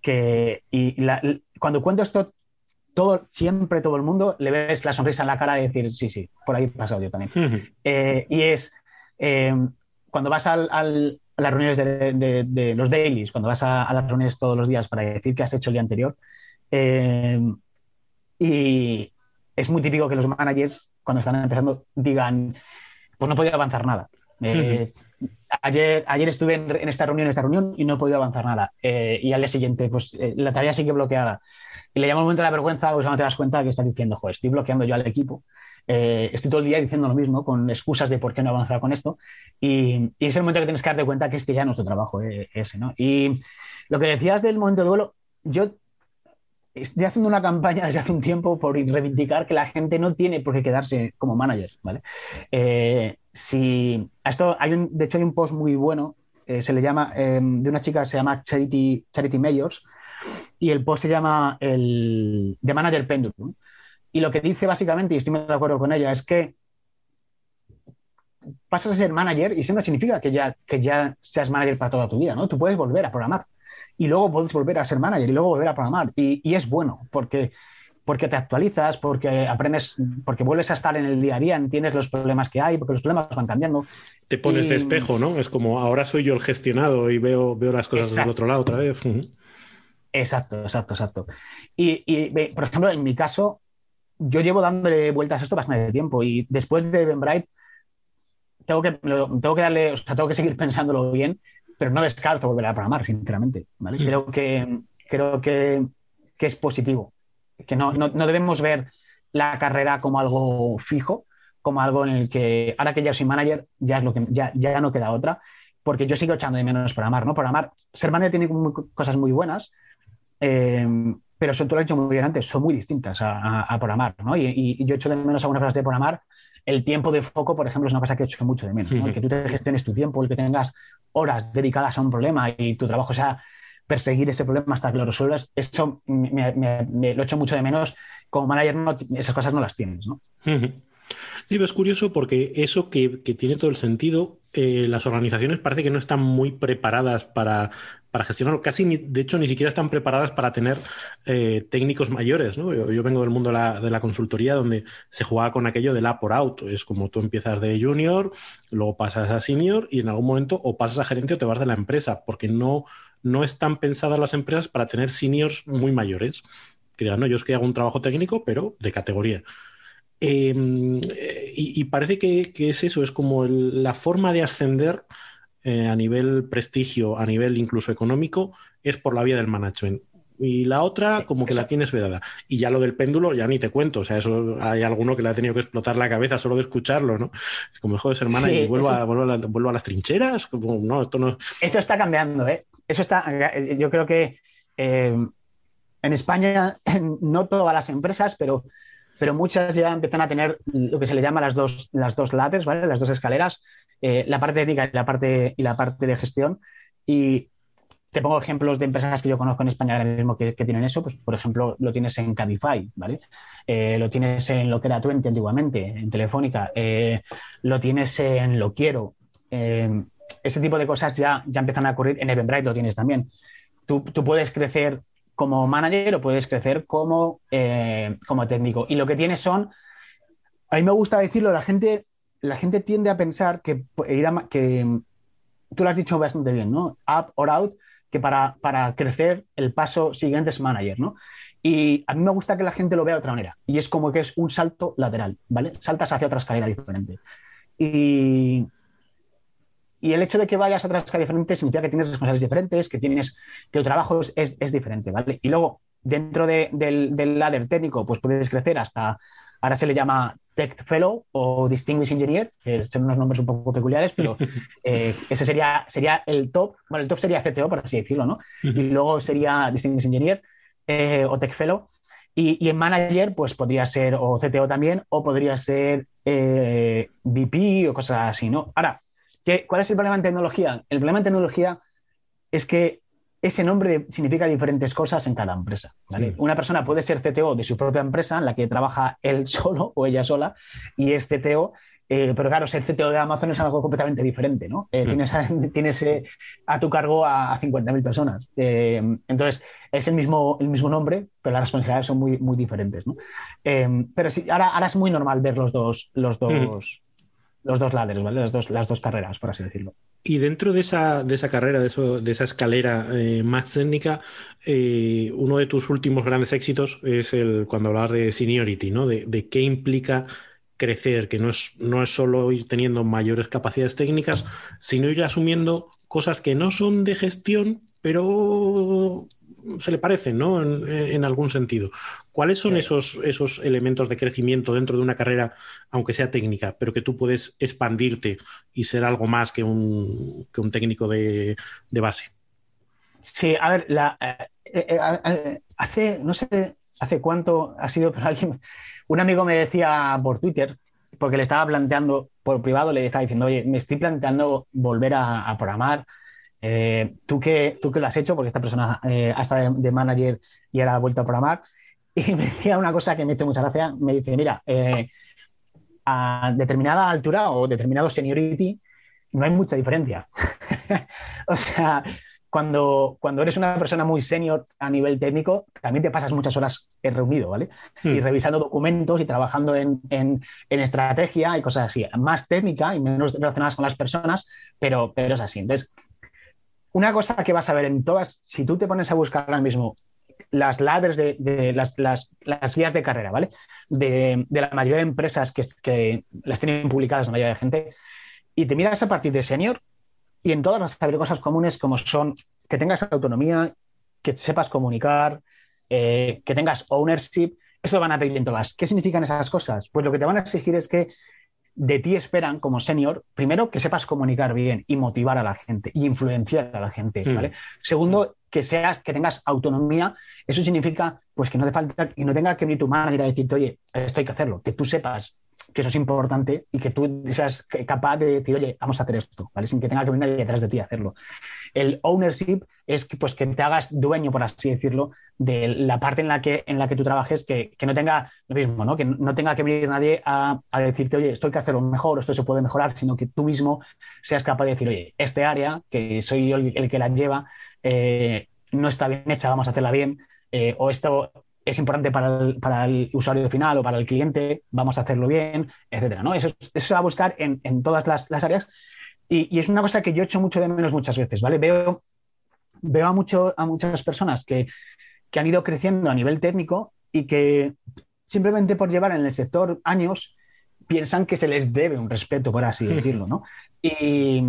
S2: que, y cuando cuento esto, todo, siempre todo el mundo le ves la sonrisa en la cara de decir, sí, sí, por ahí he pasado yo también. Eh, y es, eh, cuando vas a las reuniones de, los dailies, cuando vas a, las reuniones todos los días para decir qué has hecho el día anterior, eh, y es muy típico que los managers, cuando están empezando, digan, pues no podido avanzar nada. Ayer, ayer estuve en, esta reunión, esta reunión, y no he podido avanzar nada. Eh, y al día siguiente, pues la tarea sigue bloqueada. Y le llama el momento de la vergüenza, pues cuando te das cuenta que estás diciendo, joder, estoy bloqueando yo al equipo. Eh, estoy todo el día diciendo lo mismo, con excusas de por qué no he avanzado con esto, y, es el momento que tienes que darte cuenta que es que ya no es tu trabajo eh, ese, ¿no? Y lo que decías del momento de duelo, yo estoy haciendo una campaña desde hace un tiempo por reivindicar que la gente no tiene por qué quedarse como managers, ¿vale? Eh, si esto hay un, de hecho hay un post muy bueno, se le llama, de una chica se llama Charity, Charity Mayors, y el post se llama el The Manager Pendulum. Y lo que dice básicamente, y estoy muy de acuerdo con ella, es que pasas a ser manager y eso no significa que ya, que ya seas manager para toda tu vida, ¿no? Tú puedes volver a programar y luego puedes volver a ser manager y luego volver a programar. Y, es bueno porque, porque te actualizas, porque aprendes, porque vuelves a estar en el día a día, entiendes los problemas que hay, porque los problemas van cambiando.
S1: Te pones de espejo, ¿no? Es como ahora soy yo el gestionado y veo, veo las cosas del otro lado otra vez.
S2: Exacto, exacto, exacto. Y, y, por ejemplo, en mi caso, yo llevo dándole vueltas a esto bastante tiempo y después de Eventbrite tengo que, tengo que darle, o sea, tengo que seguir (laughs) pensándolo bien, pero no descarto volver a programar, sinceramente. ¿vale? Mm. Creo que creo que, es positivo. Que no, no, debemos ver la carrera como algo fijo, como algo en el que ahora que ya soy manager, ya es lo que ya, ya no queda otra, porque yo sigo echando de menos programar, ¿no? Programar, ser manager tiene cosas muy buenas, eh, pero son, tú lo has dicho muy bien antes, son muy distintas a, programar, ¿no? Y, yo echo de menos algunas cosas de programar. El tiempo de foco, por ejemplo, es una cosa que echo mucho de menos, El que tú te gestiones tu tiempo, el que tengas horas dedicadas a un problema y tu trabajo sea perseguir ese problema hasta que lo resuelvas, eso me, lo echo mucho de menos. Como manager no, esas cosas no las tienes, ¿no?
S1: Sí, es curioso porque eso que, tiene todo el sentido, eh, las organizaciones parece que no están muy preparadas para, para gestionarlo. Casi, de hecho, ni siquiera están preparadas para tener eh, técnicos mayores. ¿no? Yo, vengo del mundo de la, de la, consultoría donde se jugaba con aquello del up or out. Es como tú empiezas de junior, luego pasas a senior y en algún momento o pasas a gerente o te vas de la empresa, porque no, no están pensadas las empresas para tener seniors muy mayores. Que digan, no, yo es que hago un trabajo técnico, pero de categoría. Em, y, parece que, es eso, es como la forma de ascender eh, a nivel prestigio, a nivel incluso económico, es por la vía del management. Y la otra, como que la tienes vedada. Y ya lo del péndulo, ya ni te cuento. O sea, eso hay alguno que le ha tenido que explotar la cabeza solo de escucharlo, ¿no? Es como dejo de ser manager y vuelvo, a, vuelvo, a, las trincheras. no, esto no...
S2: Eso está cambiando, ¿eh? Eso está. Yo creo que eh, en España, (laughs) no todas las empresas, pero pero muchas ya empiezan a tener lo que se le llama las dos, las dos ladders, ¿vale? Las dos escaleras, eh, la parte ética y la parte, y la parte de gestión. Y te pongo ejemplos de empresas que yo conozco en España ahora mismo que, tienen eso, pues por ejemplo lo tienes en Cabify, ¿vale? Eh, lo tienes en lo que era Twenty antiguamente, en Telefónica, eh, lo tienes en Lo Quiero. ese tipo de cosas ya, ya empiezan a ocurrir, en Eventbrite lo tienes también. Tú, tú puedes crecer como manager o puedes crecer como, eh, como técnico. Y lo que tienes son, a mí me gusta decirlo, la gente, la gente tiende a pensar que, que tú lo has dicho bastante bien, ¿no? Up or out, que para, para crecer el paso siguiente es manager, ¿no? Y a mí me gusta que la gente lo vea de otra manera. Y es como que es un salto lateral, ¿vale? Saltas hacia otra escalera diferente. Y, y el hecho de que vayas a escala diferentes significa que tienes responsabilidades diferentes, que tienes que tu trabajo es, diferente, ¿vale? Y luego, dentro del, del, ladder técnico, pues puedes crecer hasta, ahora se le llama Tech Fellow o Distinguished Engineer, que son unos nombres un poco peculiares, pero (laughs) eh, ese sería, sería el top, bueno, el top sería CTO, por así decirlo, ¿no? Y luego sería Distinguished Engineer eh, o Tech Fellow. Y, en manager, pues podría ser o CTO también, o podría ser eh, VP o cosas así, ¿no? Ahora, ¿Cuál es el problema en tecnología? El problema en tecnología es que ese nombre significa diferentes cosas en cada empresa. Una persona puede ser CTO de su propia empresa en la que trabaja él (laughs) solo o ella sola y es CTO, eh, pero claro, ser CTO de Amazon es algo completamente diferente. ¿no? Eh, (laughs) tienes, eh, a, tu cargo a, 50.000 personas. entonces, es el mismo, el mismo nombre, pero las responsabilidades son muy, muy diferentes. pero sí, ahora, ahora es muy normal ver los dos, los dos, los dos ladders, ¿vale? Las dos, las dos carreras, por así decirlo.
S1: Y dentro de esa, de esa carrera, de, eso, de esa escalera eh, más técnica, eh, uno de tus últimos grandes éxitos es el cuando hablas de seniority, ¿no? De, de, qué implica crecer, que no es, no es solo ir teniendo mayores capacidades técnicas, sino ir asumiendo cosas que no son de gestión, pero se le parecen, ¿no? En, algún sentido. ¿Cuáles son esos, esos elementos de crecimiento dentro de una carrera, aunque sea técnica, pero que tú puedes expandirte y ser algo más que un, que un técnico de, base?
S2: Sí, a ver, la, eh, eh, eh, hace, no sé hace cuánto ha sido, (laughs) pero alguien, un amigo me decía por Twitter, porque le estaba planteando, por privado le estaba diciendo, oye, me estoy planteando volver a programar eh, ¿tú, qué, ¿Tú lo has hecho? Porque esta persona eh, ha estado de, manager y ahora ha vuelto a programar. (laughs) Y me decía una cosa que me hizo mucha gracia. Me dice, mira, eh, a determinada altura o determinado seniority no hay mucha diferencia. (laughs) o sea, cuando, cuando eres una persona muy senior a nivel técnico, también te pasas muchas horas reunido, ¿vale? Y hmm. revisando documentos y trabajando en, en, estrategia y cosas así. Más técnica y menos relacionadas con las personas, pero, pero es así. Entonces, una cosa que vas a ver en todas, si tú te pones a buscar ahora mismo las ladders de, las, las, guías de carrera, ¿vale? De, la mayoría de empresas que, las tienen publicadas la mayoría de gente, y te miras a partir de senior y en todas vas a ver cosas comunes como son que tengas autonomía, que sepas comunicar, eh, que tengas ownership. Eso lo van a pedir en todas. ¿Qué significan esas cosas? Pues lo que te van a exigir es que de ti esperan como senior, primero, que sepas comunicar bien y motivar a la gente y influenciar a la gente, mm. ¿vale? Segundo, que seas, que tengas autonomía. Eso significa, pues, que no te falta y no tenga que venir tu manager a decirte, oye, esto hay que hacerlo, que tú sepas que eso es importante y que tú seas capaz de decir, oye, vamos a hacer esto, ¿vale? Sin que tenga que venir detrás de ti a hacerlo. El ownership es que, pues, que te hagas dueño, por así decirlo, de la parte en la que, en la que tú trabajes, que, no tenga lo mismo, ¿no? Que no tenga que venir nadie a, decirte, oye, esto hay que hacerlo mejor, esto se puede mejorar, sino que tú mismo seas capaz de decir, oye, este área, que soy yo el, que la lleva, eh, no está bien hecha, vamos a hacerla bien, eh, o esto es importante para el, usuario final o para el cliente, vamos a hacerlo bien, etcétera. ¿no? Eso, eso se va a buscar en, todas las, áreas y, es una cosa que yo echo mucho de menos muchas veces, ¿vale? Veo, veo a, mucho, a muchas personas que, han ido creciendo a nivel técnico y que simplemente por llevar en el sector años piensan que se les debe un respeto, por así decirlo, ¿no? Y,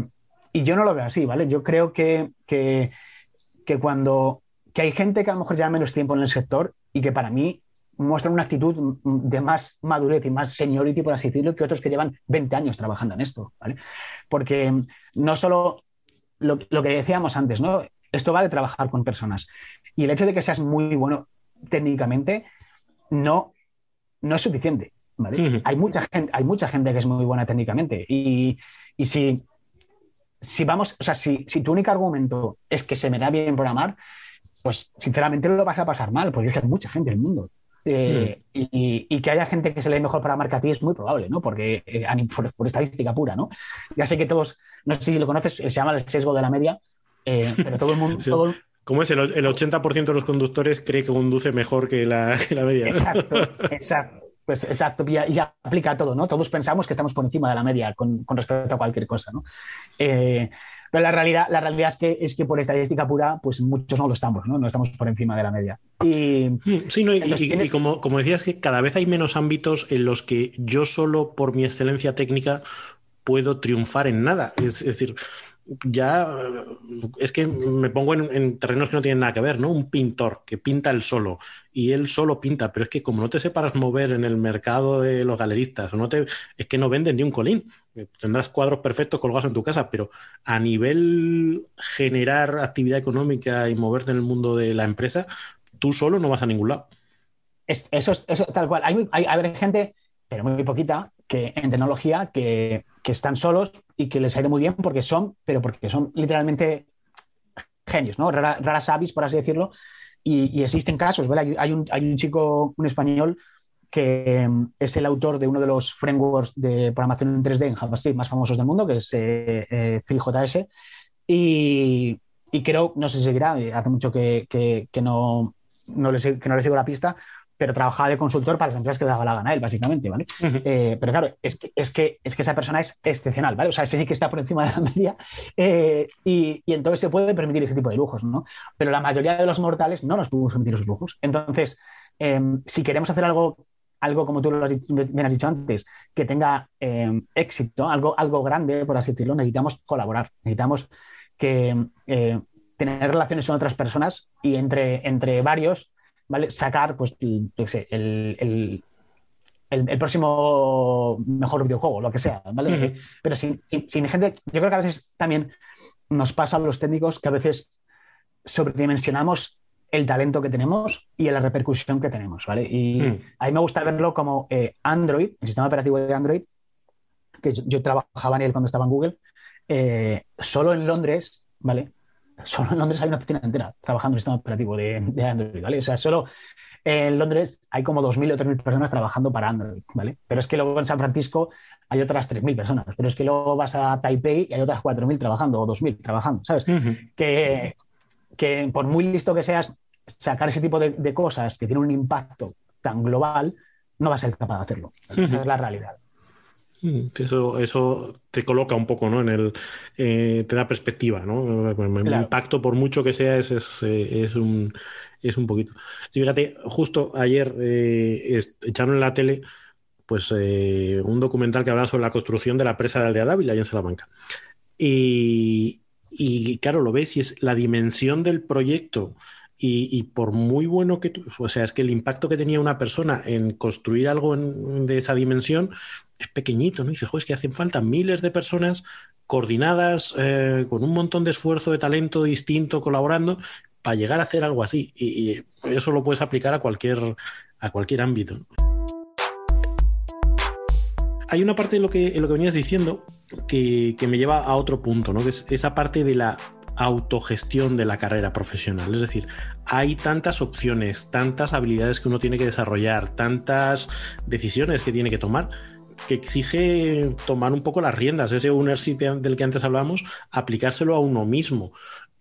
S2: yo no lo veo así, ¿vale? Yo creo que, que, que cuando que hay gente que a lo mejor lleva menos tiempo en el sector y que para mí muestran una actitud de más madurez y más seniority, por así decirlo, que otros que llevan 20 años trabajando en esto, ¿vale? Porque no solo lo, que decíamos antes, ¿no? Esto va de trabajar con personas. Y el hecho de que seas muy bueno técnicamente no, no es suficiente, ¿vale? hay, mucha gente, hay mucha gente que es muy buena técnicamente y, y si, si vamos, o sea, si, si tu único argumento es que se me da bien programar, pues sinceramente lo vas a pasar mal, porque es que hay mucha gente en el mundo. Eh, hmm. y, que haya gente que se lee mejor para marca a ti es muy probable, ¿no? Porque eh, por, estadística pura, ¿no? Ya sé que todos, no sé si lo conoces, se llama el sesgo de la media, eh, (laughs) pero todo el mundo...
S1: ¿Cómo es? El, 80% de los conductores cree que conduce mejor que la, (laughs) media.
S2: Exacto, exacto. Pues exacto, y ya, aplica a todo, ¿no? Todos pensamos que estamos por encima de la media con, con respecto a cualquier cosa, ¿no? Pero la realidad, la realidad es que, es que por estadística pura, pues muchos no lo estamos, ¿no? No estamos por encima de la media. Y,
S1: mm, sí, no, y, como, como decías, que cada vez hay menos ámbitos en los que yo solo por mi excelencia técnica puedo triunfar en nada. Es, es decir, ya es que me pongo en, terrenos que no tienen nada que ver, ¿no? Un pintor que pinta él solo y él solo pinta, pero es que como no te separas mover en el mercado de los galeristas, no te, es que no venden ni un colín. Tendrás cuadros perfectos colgados en tu casa, pero a nivel generar actividad económica y moverte en el mundo de la empresa, tú solo no vas a ningún lado.
S2: eso es eso, tal cual. Hay, hay, hay gente, pero muy poquita, que en tecnología que, están solos y que les ha ido muy bien porque son, pero porque son literalmente genios, ¿no? raras avis, por así decirlo. Y, existen casos, ¿vale? Hay, un, hay un chico, un español, que mm, es el autor de uno de los frameworks de programación en 3D en JavaScript más famosos del mundo, que es eh, eh js Y, creo, no sé si seguirá, eh, hace mucho que, no, no, le, que no le sigo la pista, pero trabajaba de consultor para las empresas que le daba la gana a él, básicamente, ¿vale? Eh, pero claro, es que, es que, es, que, esa persona es excepcional, ¿vale? O sea, ese sí que está por encima de la (laughs) media eh, y, y, entonces se puede permitir ese tipo de lujos, ¿no? Pero la mayoría de los mortales no nos podemos permitir esos lujos. Entonces, em, si queremos hacer algo, algo como tú lo has, bien has dicho antes, que tenga em, éxito, algo, algo grande, por así decirlo, necesitamos colaborar, necesitamos que eh, tener relaciones con otras personas y entre, entre varios ¿vale? Sacar, pues, el, próximo mejor videojuego, lo que sea, ¿vale? Pero sin, gente, yo creo que a veces también nos pasa a los técnicos que a veces sobredimensionamos el talento que tenemos y la repercusión que tenemos, ¿vale? Y mm. a mí me gusta verlo como eh, Android, el sistema operativo de Android, que yo, trabajaba en él cuando estaba en Google, eh, solo en Londres, ¿vale? Solo en Londres hay una oficina entera trabajando en el sistema operativo de, Android, ¿vale? O sea, solo en Londres hay como 2.000 o 3.000 personas trabajando para Android, ¿vale? Pero es que luego en San Francisco hay otras 3.000 personas, pero es que luego vas a Taipei y hay otras 4.000 trabajando o 2.000 trabajando, ¿sabes? que, que por muy listo que seas, sacar ese tipo de, cosas que tienen un impacto tan global, no vas a ser capaz de hacerlo. Esa es la realidad.
S1: Mm, eso, eso te coloca un poco, ¿no? En el, eh, te da perspectiva, ¿no? El impacto, por mucho que sea, es, es, eh, un, es un poquito. fíjate, justo ayer eh, echaron en la tele pues eh, un documental que habla sobre la construcción de la presa de Aldea Dávila, ahí en Salamanca. Y, y claro, lo ves y es la dimensión del proyecto. Y, por muy bueno que tú, o sea, es que el impacto que tenía una persona en construir algo de esa dimensión es pequeñito, ¿no? Y dices, es que hacen falta miles de personas coordinadas, eh, con un montón de esfuerzo, de talento distinto, colaborando, para llegar a hacer algo así. Y, eso lo puedes aplicar a cualquier, a cualquier ámbito. Hay una parte de lo que, lo que venías diciendo que, me lleva a otro punto, ¿no? Que es esa parte de la autogestión de la carrera profesional. Es decir, hay tantas opciones, tantas habilidades que uno tiene que desarrollar, tantas decisiones que tiene que tomar, que exige tomar un poco las riendas, ese ownership del que antes hablábamos, aplicárselo a uno mismo.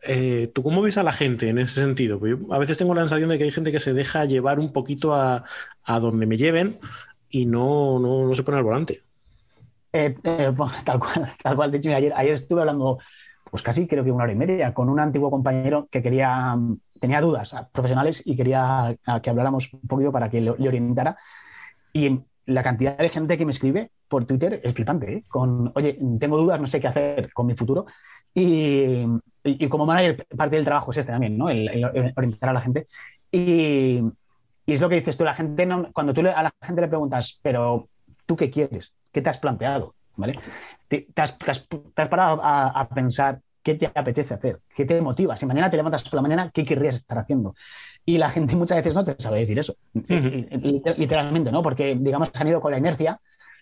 S1: Eh, ¿Tú cómo ves a la gente en ese sentido? a veces tengo la sensación de que hay gente que se deja llevar un poquito a, donde me lleven y no, no, se pone al volante.
S2: Eh, eh, (laughs) tal cual, tal cual. De hecho, ayer, ayer estuve hablando, pues casi creo que una hora y media, con un antiguo compañero que quería, tenía dudas profesionales y quería que habláramos un poquito para que le, orientara. Y la cantidad de gente que me escribe por Twitter es flipante, ¿eh? con, oye, tengo dudas, no sé qué hacer con mi futuro. Y, como manager, parte del trabajo es este también, ¿no? El, orientar a la gente. Y, es lo que dices tú, la gente no, cuando tú a la gente le preguntas, pero ¿tú qué quieres? ¿Qué te has planteado? ¿Vale? ¿Te, has, parado a, pensar qué te apetece hacer? ¿Qué te motiva? Si mañana te levantas por la mañana, ¿qué querrías estar haciendo? Y la gente (laughs) muchas veces no te sabe decir eso, literalmente, ¿no? Porque, digamos, se han ido con la inercia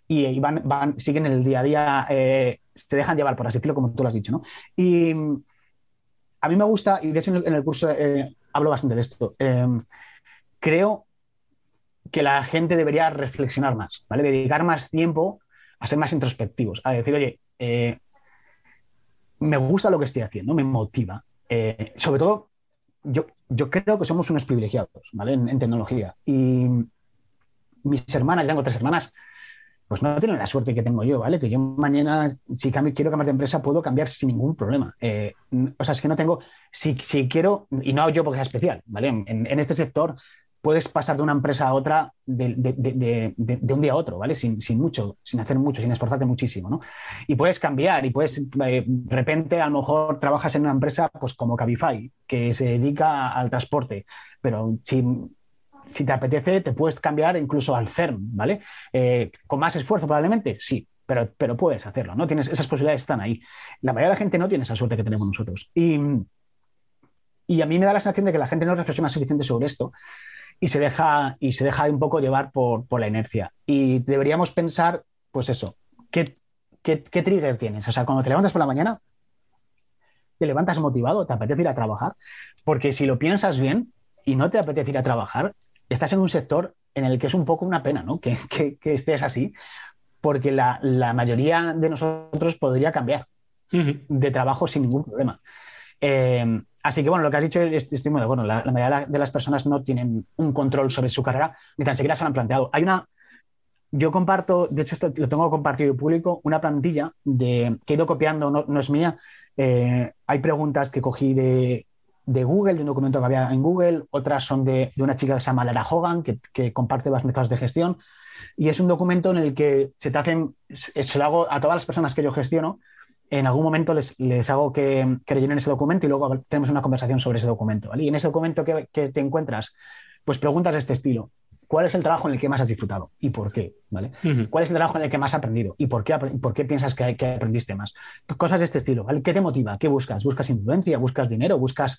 S2: y, van, van, siguen el día a día, eh, se dejan llevar, por así decirlo, como tú lo has dicho, ¿no? Y a mí me gusta, y de hecho en el, curso eh, hablo bastante de esto, eh, creo que la gente debería reflexionar más, ¿vale? Dedicar más tiempo a ser más introspectivos, a decir, oye, me gusta lo que estoy haciendo, me motiva. sobre todo yo, yo creo que somos unos privilegiados, ¿vale? En, tecnología. Y mis hermanas, ya tengo tres hermanas, pues no tienen la suerte que tengo yo, ¿vale? Que yo mañana, si cambio, quiero cambiar de empresa, puedo cambiar sin ningún problema. Eh, o sea, es que no tengo, si, si quiero, y no yo porque sea especial, ¿vale? En, en este sector puedes pasar de una empresa a otra de, un día a otro, ¿vale? Sin, mucho, sin hacer mucho, sin esforzarte muchísimo, ¿no? Y puedes cambiar y puedes, eh, de repente, a lo mejor trabajas en una empresa pues como Cabify, que se dedica al transporte, pero si, si te apetece, te puedes cambiar incluso al CERN, ¿vale? Eh, con más esfuerzo probablemente, sí, pero, pero puedes hacerlo, ¿no? Tienes, esas posibilidades están ahí. La mayoría de la gente no tiene esa suerte que tenemos nosotros. Y, y a mí me da la sensación de que la gente no reflexiona suficiente sobre esto y se deja, y se deja un poco llevar por, la inercia. Y deberíamos pensar, pues eso, ¿qué, ¿qué, trigger tienes? O sea, cuando te levantas por la mañana, te levantas motivado, te apetece ir a trabajar, porque si lo piensas bien y no te apetece ir a trabajar, estás en un sector en el que es un poco una pena, ¿no? (laughs) Que, estés así, porque la, mayoría de nosotros podría cambiar de trabajo sin ningún problema. Eh, Así que bueno, lo que has dicho estoy muy de acuerdo. La, mayoría de las personas no tienen un control sobre su carrera, ni tan siquiera se lo han planteado. Hay una, yo comparto, de hecho esto lo tengo compartido público, una plantilla de, que he ido copiando, no, es mía. Eh, hay preguntas que cogí de, Google, de un documento que había en Google, otras son de, una chica que se llama Lara Hogan, que, que comparte las métodos de gestión. Y es un documento en el que se te hacen, se lo hago a todas las personas que yo gestiono, en algún momento les, hago que, que, rellenen ese documento y luego tenemos una conversación sobre ese documento. Y en ese documento que, te encuentras, pues preguntas de este estilo. ¿Cuál es el trabajo en el que más has disfrutado y por qué? ¿vale? ¿Cuál es el trabajo en el que más has aprendido y por qué, por qué piensas que, que, aprendiste más? Cosas de este estilo. ¿vale? ¿Qué te motiva? ¿Qué buscas? ¿Buscas influencia? ¿Buscas dinero? ¿Buscas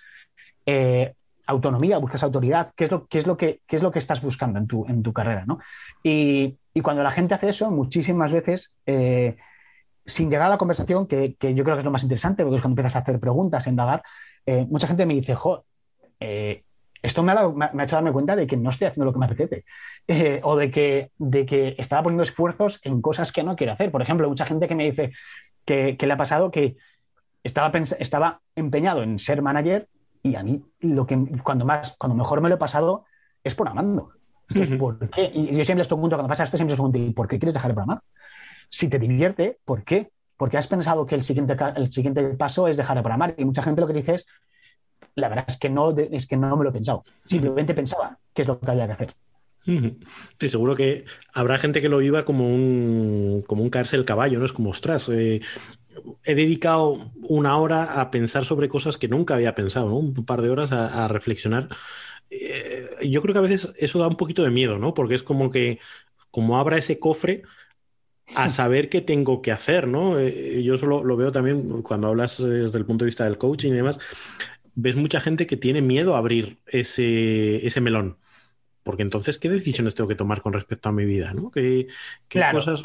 S2: eh, autonomía? ¿Buscas autoridad? ¿Qué es lo, qué es lo, que, qué es lo que estás buscando en tu, en tu carrera? ¿no? Y, y, cuando la gente hace eso, muchísimas veces... Eh, sin llegar a la conversación, que, yo creo que es lo más interesante, porque es cuando empiezas a hacer preguntas, a indagar, eh, mucha gente me dice, jo, eh, esto me ha, hecho darme cuenta de que no estoy haciendo lo que me apetece, (laughs) eh, o de que, de que estaba poniendo esfuerzos en cosas que no quiero hacer. Por ejemplo, mucha gente que me dice que, le ha pasado que estaba, estaba empeñado en ser manager y a mí lo que cuando más, cuando mejor me lo he pasado es por amando. ¿por qué? Y yo siempre les pregunto, cuando pasa esto, siempre les pregunto, ¿por qué quieres dejar de programar? Si te divierte, ¿por qué? Porque has pensado que el siguiente, el siguiente paso es dejar de programar. Y mucha gente lo que dice es, la verdad es que no, es que no me lo he pensado. Simplemente pensaba qué es lo que había que hacer.
S1: Sí, seguro que habrá gente que lo viva como un, como un caerse el caballo, ¿no? Es como, ostras, eh, he dedicado una hora a pensar sobre cosas que nunca había pensado. Un par de horas a, reflexionar. Eh, yo creo que a veces eso da un poquito de miedo, ¿no? Porque es como que, como abra ese cofre a saber qué tengo que hacer, ¿no? Eh, yo solo lo veo también cuando hablas desde el punto de vista del coaching y demás, ves mucha gente que tiene miedo a abrir ese, ese melón porque entonces, ¿qué decisiones tengo que tomar con respecto a mi vida? ¿no? ¿Qué, cosas,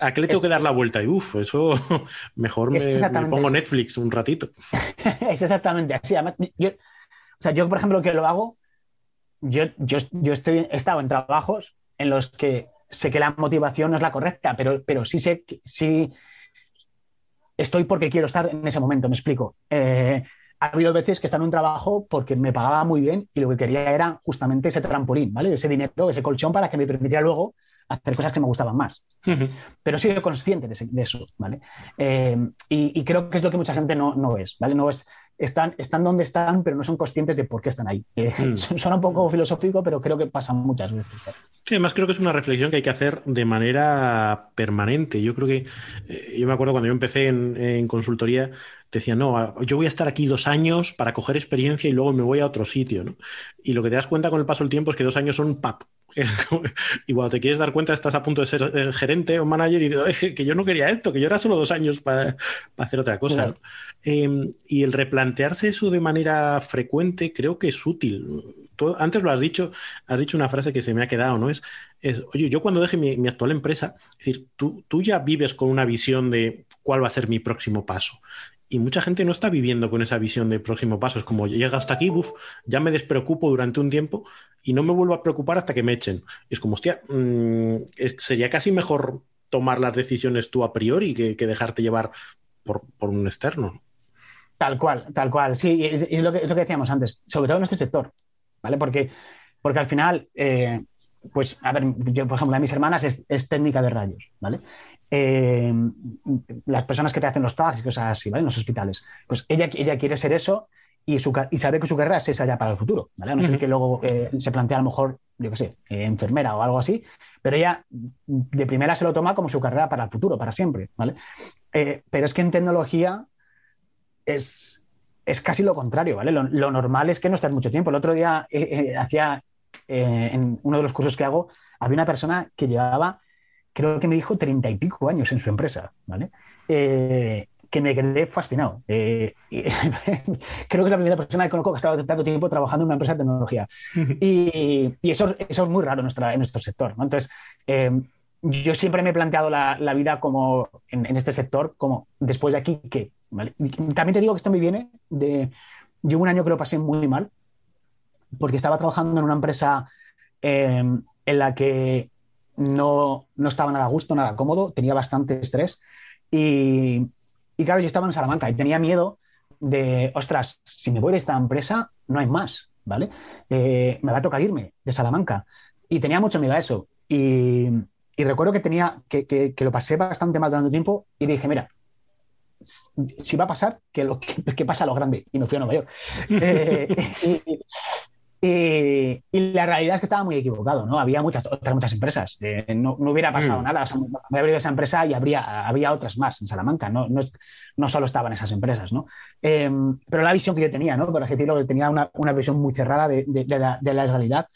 S1: ¿A qué le tengo que dar la vuelta? Y uff, eso (laughs) mejor me, pongo Netflix un ratito. (laughs)
S2: es exactamente así. yo, o sea, yo, por ejemplo, que lo hago, yo, yo, yo estoy, he estado en trabajos en los que sé que la motivación no es la correcta, pero, pero sí sé que sí estoy porque quiero estar en ese momento, me explico. Eh, ha habido veces que estaba en un trabajo porque me pagaba muy bien y lo que quería era justamente ese trampolín, ¿vale? Ese dinero, ese colchón para que me permitiera luego hacer cosas que me gustaban más. Pero soy consciente de, eso, ¿vale? Eh, y, creo que es lo que mucha gente no, no es, ¿vale? No es, están, están donde están, pero no son conscientes de por qué están ahí. Mm. (laughs) Suena un poco filosófico, pero creo que pasa muchas veces.
S1: Sí, además creo que es una reflexión que hay que hacer de manera permanente. Yo creo que, eh, yo me acuerdo cuando yo empecé en, consultoría, decía, no, yo voy a estar aquí dos años para coger experiencia y luego me voy a otro sitio, ¿no? Y lo que te das cuenta con el paso del tiempo es que dos años son pap. (laughs) y cuando te quieres dar cuenta estás a punto de ser eh, gerente o manager y dices, que yo no quería esto, que yo era solo dos años para, hacer otra cosa. Em, y el replantearse eso de manera frecuente creo que es útil antes lo has dicho, has dicho una frase que se me ha quedado, ¿no? Es, es oye, yo cuando deje mi, actual empresa, es decir, tú, tú ya vives con una visión de cuál va a ser mi próximo paso. Y mucha gente no está viviendo con esa visión de próximo paso. Es como, llega hasta aquí, ya me despreocupo durante un tiempo y no me vuelvo a preocupar hasta que me echen. es como, hostia, mm, sería casi mejor tomar las decisiones tú a priori que, que dejarte llevar por, por, un externo.
S2: Tal cual, tal cual. Sí, es lo que, es lo que decíamos antes, sobre todo en este sector. ¿vale? Porque, porque al final, eh, pues, a ver, yo, por ejemplo, de mis hermanas es, técnica de rayos, ¿vale? Eh, las personas que te hacen los tags y cosas así, ¿vale? En los hospitales. Pues ella, ella quiere ser eso y, su, y sabe que su carrera es esa ya para el futuro, ¿vale? A no ser que luego eh, se plantea a lo mejor, yo qué sé, enfermera o algo así, pero ella de primera se lo toma como su carrera para el futuro, para siempre, ¿vale? pero es que en tecnología es, es casi lo contrario, ¿vale? Lo, normal es que no estés mucho tiempo. El otro día eh, eh, hacía, eh, en uno de los cursos que hago, había una persona que llevaba, creo que me dijo, treinta y pico años en su empresa, ¿vale? que me quedé fascinado. (laughs) creo que es la primera persona que conozco que ha estado tanto tiempo trabajando en una empresa de tecnología. y, eso, eso, es muy raro en, nuestra, en nuestro sector, ¿no? Entonces, yo siempre me he planteado la, vida como en, este sector, como después de aquí, ¿qué? También te digo que esto me viene de. Yo un año que lo pasé muy mal, porque estaba trabajando en una empresa em, en la que no, estaba nada a gusto, nada cómodo, tenía bastante estrés. Y, claro, yo estaba en Salamanca y tenía miedo de, ostras, si me voy de esta empresa, no hay más, ¿vale? Eh, me va a tocar irme de Salamanca. Y tenía mucho miedo a eso. Y, recuerdo que tenía que, que, lo pasé bastante mal durante un tiempo y dije, mira, si va a pasar, que, lo, que, pasa a lo grande. Y me fui a Nueva York. (laughs) Eh, y, la realidad es que estaba muy equivocado, ¿no? Había muchas otras muchas empresas. Eh, no, hubiera pasado mm. nada. O sea, habría abrido esa empresa y habría, había otras más en Salamanca. No, no, no solo estaban esas empresas, ¿no? Eh, pero la visión que yo tenía, ¿no? Por así decirlo, tenía una, una visión muy cerrada de, de, la, de la, realidad.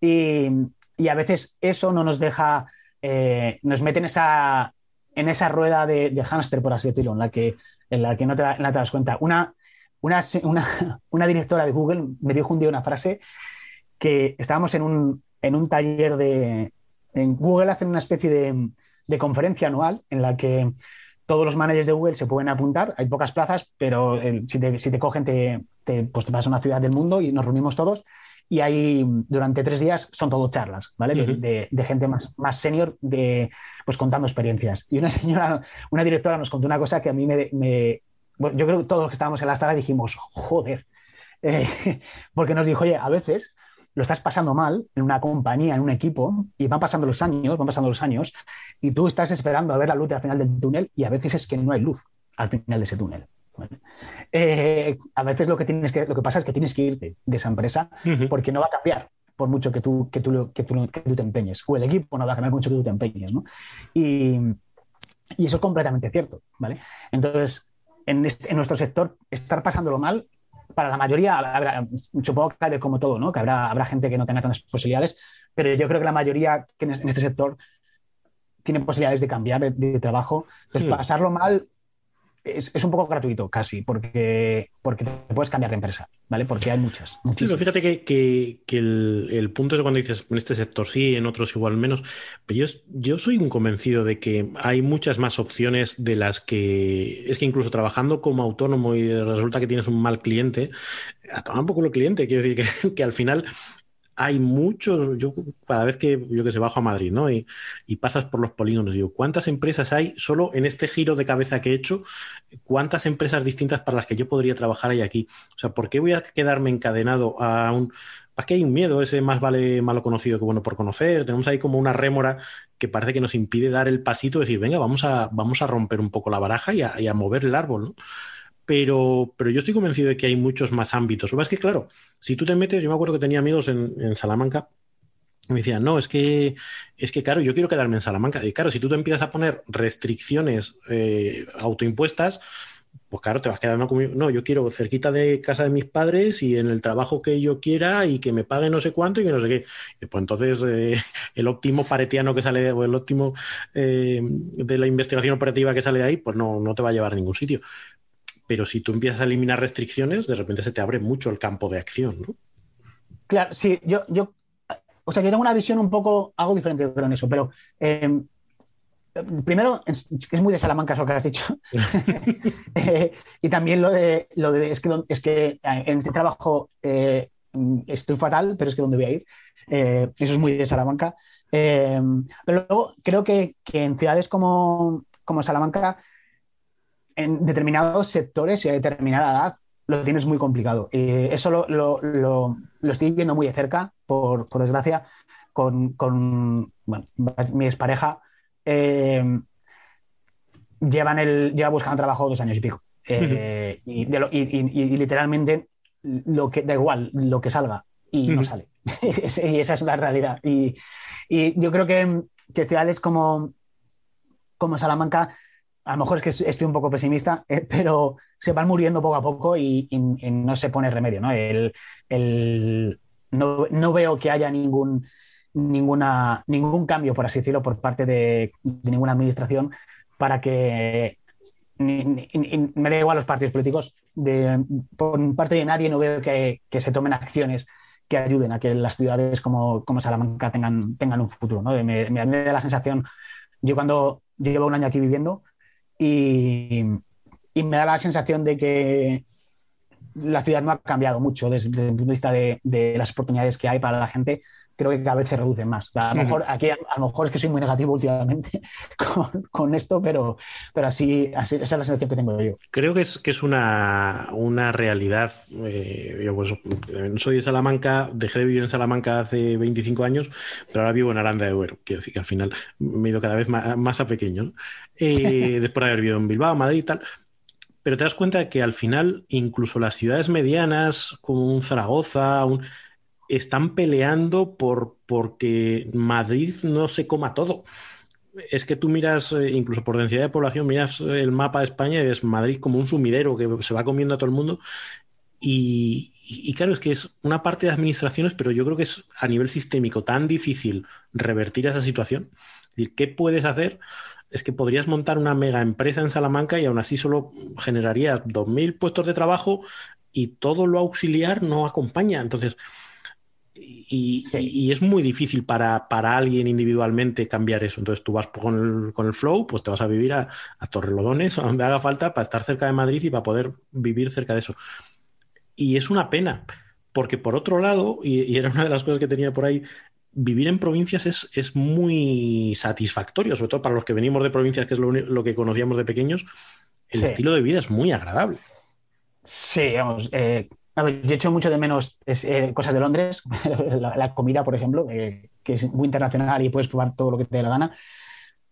S2: Y, y, a veces eso no nos deja, nos mete en esa, en esa rueda de, de hámster, por así decirlo, en la que, en la que no te, das cuenta. Una, una, (laughs) una, directora de Google me dijo un día una frase que estábamos en un, en un taller de... En Google hacen una especie de, de conferencia anual en la que todos los managers de Google se pueden apuntar. Hay pocas plazas, pero eh, si, te, si, te, cogen, te, te, pues te vas a una ciudad del mundo y nos reunimos todos. Y ahí durante tres días son todo charlas, ¿vale? de, de, gente más, más senior, de, pues contando experiencias. Y una (laughs) señora, una directora nos contó una cosa que a mí me... yo creo que todos los que estábamos en la sala dijimos, joder, (laughs) eh, porque nos dijo, oye, a veces lo estás pasando mal en una compañía, en un equipo, y van pasando los años, van pasando los años, y tú estás esperando a ver la luz al final del túnel, y a veces es que no hay luz al final de ese túnel. Eh, a veces lo que tienes que, lo que pasa es que tienes que irte de esa empresa porque no va a cambiar por mucho que tú, que tú, que tú, que tú te empeñes. O el equipo no va a cambiar mucho que tú te empeñes, ¿no? Y, y eso es completamente cierto, ¿vale? Entonces, en, este, en, nuestro sector, estar pasándolo mal, para la mayoría, habrá, supongo que como todo, ¿no? Que habrá, habrá gente que no tenga tantas posibilidades, pero yo creo que la mayoría que en este sector tiene posibilidades de cambiar de, de trabajo. Entonces, pasarlo mal es, un poco gratuito casi, porque, porque te puedes cambiar de empresa, ¿vale? Porque hay muchas. Sí,
S1: pero fíjate que, el, punto es cuando dices en este sector sí, en otros igual menos, pero yo, yo soy un convencido de que hay muchas más opciones de las que es que incluso trabajando como autónomo y resulta que tienes un mal cliente, hasta un poco el cliente, quiero decir que, (laughs) que al final hay muchos, yo cada vez que yo que sé, bajo a Madrid, ¿no? Y, pasas por los polígonos, digo, ¿cuántas empresas hay solo en este giro de cabeza que he hecho? ¿Cuántas empresas distintas para las que yo podría trabajar hay aquí? O sea, ¿por qué voy a quedarme encadenado a un... ¿Para qué hay un miedo? Ese más vale malo conocido que bueno por conocer. Tenemos ahí como una rémora que parece que nos impide dar el pasito, decir, venga, vamos a, vamos a romper un poco la baraja y a, y a mover el árbol, ¿no? Pero, pero yo estoy convencido de que hay muchos más ámbitos. Lo que es que, claro, si tú te metes, yo me acuerdo que tenía amigos en, Salamanca me decían, no, es que, es que, claro, yo quiero quedarme en Salamanca. Y claro, si tú te empiezas a poner restricciones eh, autoimpuestas, pues claro, te vas quedando como, no, yo quiero cerquita de casa de mis padres y en el trabajo que yo quiera y que me pague no sé cuánto y que no sé qué. Y pues entonces eh, el óptimo paretiano que sale, o el óptimo eh, de la investigación operativa que sale de ahí, pues no, no te va a llevar a ningún sitio pero si tú empiezas a eliminar restricciones, de repente se te abre mucho el campo de acción, ¿no?
S2: Claro, sí, yo, yo, o sea, yo tengo una visión un poco, algo diferente en eso, pero em, primero, es, es, muy de Salamanca eso que has dicho. Eh, (laughs) (laughs) y también lo de, lo de es, que, es que eh, en este trabajo eh, estoy fatal, pero es que ¿dónde voy a ir? eso es muy de Salamanca. Em, pero luego creo que, que en ciudades como, como Salamanca en determinados sectores y a determinada edad lo tienes muy complicado. Y eso lo, lo, lo, estoy viendo muy de cerca, por, por desgracia, con, con bueno, mi expareja. Eh, llevan el, lleva buscando trabajo dos años y pico. Eh, y, y, literalmente lo que da igual lo que salga y no sale. (laughs) y esa es la realidad. Y, yo creo que, que ciudades como, como Salamanca a lo mejor es que estoy un poco pesimista, eh, pero se van muriendo poco a poco y, no se pone remedio. ¿no? El, no, veo que haya ningún, ninguna, ningún cambio, por así decirlo, por parte de, ninguna administración para que me da igual los partidos políticos. De, por parte de nadie no veo que, se tomen acciones que ayuden a que las ciudades como, como Salamanca tengan, tengan un futuro. ¿no? Me, me da la sensación, yo cuando llevo un año aquí viviendo, y, me da la sensación de que la ciudad no ha cambiado mucho desde, el punto de vista de, las oportunidades que hay para la gente. Creo que cada vez se reducen más. A lo mejor aquí a, lo mejor es que soy muy negativo últimamente (laughs) con, esto, pero, pero así, así, esa es la sensación que tengo yo.
S1: Creo que es, que es una, una realidad. Eh, yo pues, soy de Salamanca, dejé de vivir en Salamanca hace 25 años, pero ahora vivo en Aranda de Duero. Quiero decir que al final me he ido cada vez más, a pequeño. Eh, (laughs) después de haber vivido en Bilbao, Madrid y tal. Pero te das cuenta que al final, incluso las ciudades medianas, como un Zaragoza, están peleando por porque Madrid no se coma todo. Es que tú miras, eh, incluso por densidad de población, miras el mapa de España y es Madrid como un sumidero que se va comiendo a todo el mundo. Y, y, claro, es que es una parte de administraciones, pero yo creo que es a nivel sistémico tan difícil revertir esa situación. Es decir, ¿qué puedes hacer? es que podrías montar una mega empresa en Salamanca y aún así solo generarías 2.000 puestos de trabajo y todo lo auxiliar no acompaña. Entonces, y, es muy difícil para, para, alguien individualmente cambiar eso. Entonces tú vas con el, flow, pues te vas a vivir a, a Torrelodones, (laughs) a donde haga falta, para estar cerca de Madrid y para poder vivir cerca de eso. Y es una pena, porque por otro lado, y, era una de las cosas que tenía por ahí, vivir en provincias es, muy satisfactorio, sobre todo para los que venimos de provincias, que es lo, que conocíamos de pequeños, el estilo de vida es muy agradable.
S2: Sí, vamos. Eh, yo he hecho mucho de menos eh, cosas de Londres, (laughs) la, comida, por ejemplo, eh, que es muy internacional y puedes probar todo lo que te dé la gana,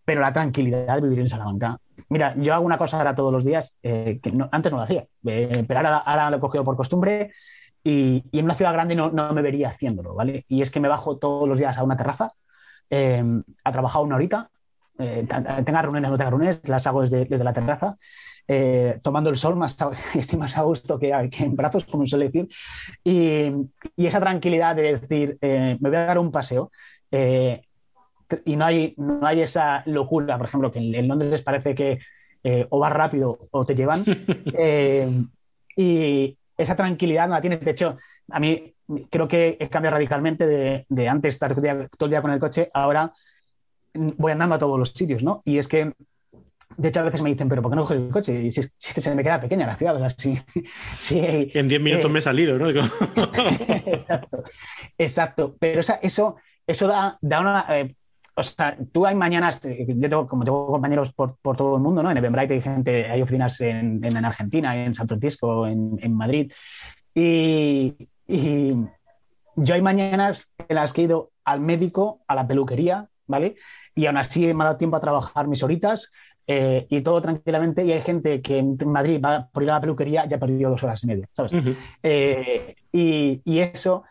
S2: pero la tranquilidad de vivir en Salamanca. Mira, yo hago una cosa ahora todos los días que antes no lo hacía, pero ahora, ahora, lo he cogido por costumbre y, en una ciudad grande no, no, me vería haciéndolo, ¿vale? Y es que me bajo todos los días a una terraza em, a trabajar una horita, eh, tenga reuniones o no tenga reuniones, las hago desde, desde la terraza, eh, tomando el sol, más (laughs) estoy más a gusto que, que en brazos, como suele decir, y, y, esa tranquilidad de decir, eh, me voy a dar un paseo, y no hay, no hay esa locura, por ejemplo, que en, Londres parece que o vas rápido o te llevan, (laughs) y, esa tranquilidad no la tienes. De hecho, a mí creo que he cambiado radicalmente de, antes estar todo el, día, con el coche, ahora voy andando a todos los sitios, ¿no? Y es que, de hecho, a veces me dicen, pero ¿por qué no coges el coche? Y si, si se me queda pequeña la ciudad, o sea, (laughs)
S1: en 10 minutos me he salido, ¿no? (laughs)
S2: exacto, exacto. Pero eso, eso da, da una... Eh, o sea, tú hay mañanas, eh, yo tengo, como tengo compañeros por, por, todo el mundo, ¿no? En Eventbrite hay gente, hay oficinas en, en Argentina, en San Francisco, en, en Madrid. Y, y, yo hay mañanas en las que he ido al médico, a la peluquería, ¿vale? Y aún así me ha dado tiempo a trabajar mis horitas eh, y todo tranquilamente. Y hay gente que en Madrid va por ir a la peluquería ya ha perdido dos horas y media, ¿sabes? eh, y, y, eso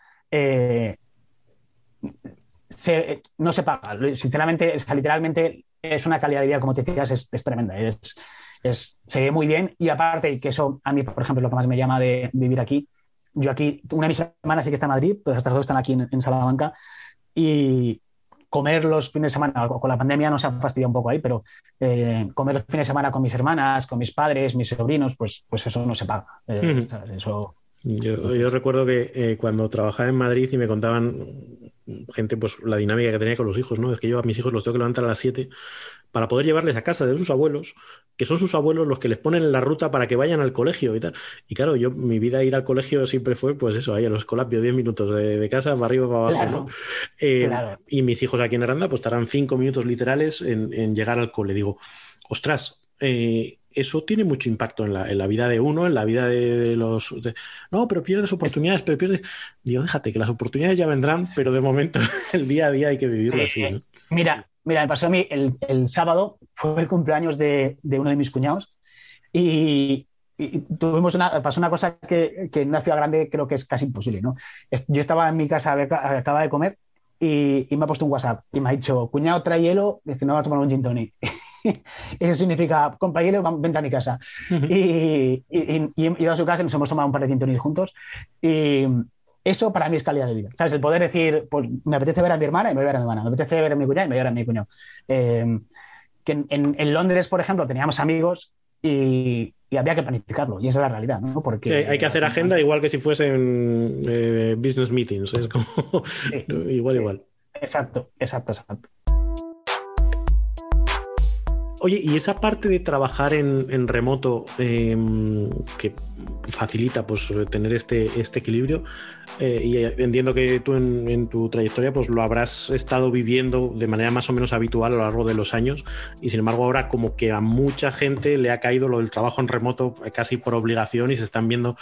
S2: no se paga. Sinceramente, literalmente es una calidad de vida, como te decías, es, tremenda. Es, se ve muy bien y aparte que eso a mí, por ejemplo, es lo que más me llama de, vivir aquí. Yo aquí, una de mis hermanas sí que está en Madrid, pues estas dos están aquí en, Salamanca y comer los fines de semana, con la pandemia nos ha fastidiado un poco ahí, pero eh, comer los fines de semana con mis hermanas, con mis padres, mis sobrinos, pues, pues eso no se paga. Eh, eso,
S1: yo, recuerdo que eh, cuando trabajaba en Madrid y me contaban gente, pues la dinámica que tenía con los hijos, ¿no? Es que yo a mis hijos los tengo que levantar a las 7 para poder llevarles a casa de sus abuelos, que son sus abuelos los que les ponen en la ruta para que vayan al colegio y tal. Y claro, yo, mi vida ir al colegio siempre fue, pues eso, ahí a los colapios, 10 minutos de, casa, para arriba, para abajo, ¿no? Eh, y mis hijos aquí en Aranda, pues estarán 5 minutos literales en, en, llegar al cole. Digo, ostras, eh, eso tiene mucho impacto en la, vida de uno, en la vida de, los... no, pero pierdes oportunidades, pero pierdes... Digo, déjate, que las oportunidades ya vendrán, pero de momento (laughs) el día a día hay que vivirlo así.
S2: Mira, mira, me pasó a mí el, sábado, fue el cumpleaños de, uno de mis cuñados y, tuvimos una, pasó una cosa que, en una ciudad grande creo que es casi imposible, ¿no? Yo estaba en mi casa, acaba de comer y, me ha puesto un WhatsApp y me ha dicho, cuñado, trae hielo, dice, no, va a tomar un gin tonic. (laughs) (laughs) Eso significa, compañero, vente a mi casa. y, y, he ido a su casa y nos hemos tomado un par de cinturones juntos. Y eso para mí es calidad de vida. ¿Sabes? El poder decir, pues me apetece ver a mi hermana y me voy a ver a mi hermana. Me apetece ver a mi cuñada y me voy a ver a mi cuñado. Eh, que en, Londres, por ejemplo, teníamos amigos y, había que planificarlo. Y esa es la realidad, ¿no?
S1: Porque hay que hacer agenda igual que si fuesen eh, business meetings. Es como (laughs) igual, igual.
S2: Exacto, exacto, exacto.
S1: Oye, y esa parte de trabajar en, remoto em, que facilita pues, tener este, este equilibrio, eh, y entiendo que tú en, tu trayectoria pues, lo habrás estado viviendo de manera más o menos habitual a lo largo de los años, y sin embargo ahora como que a mucha gente le ha caído lo del trabajo en remoto casi por obligación y se están viendo.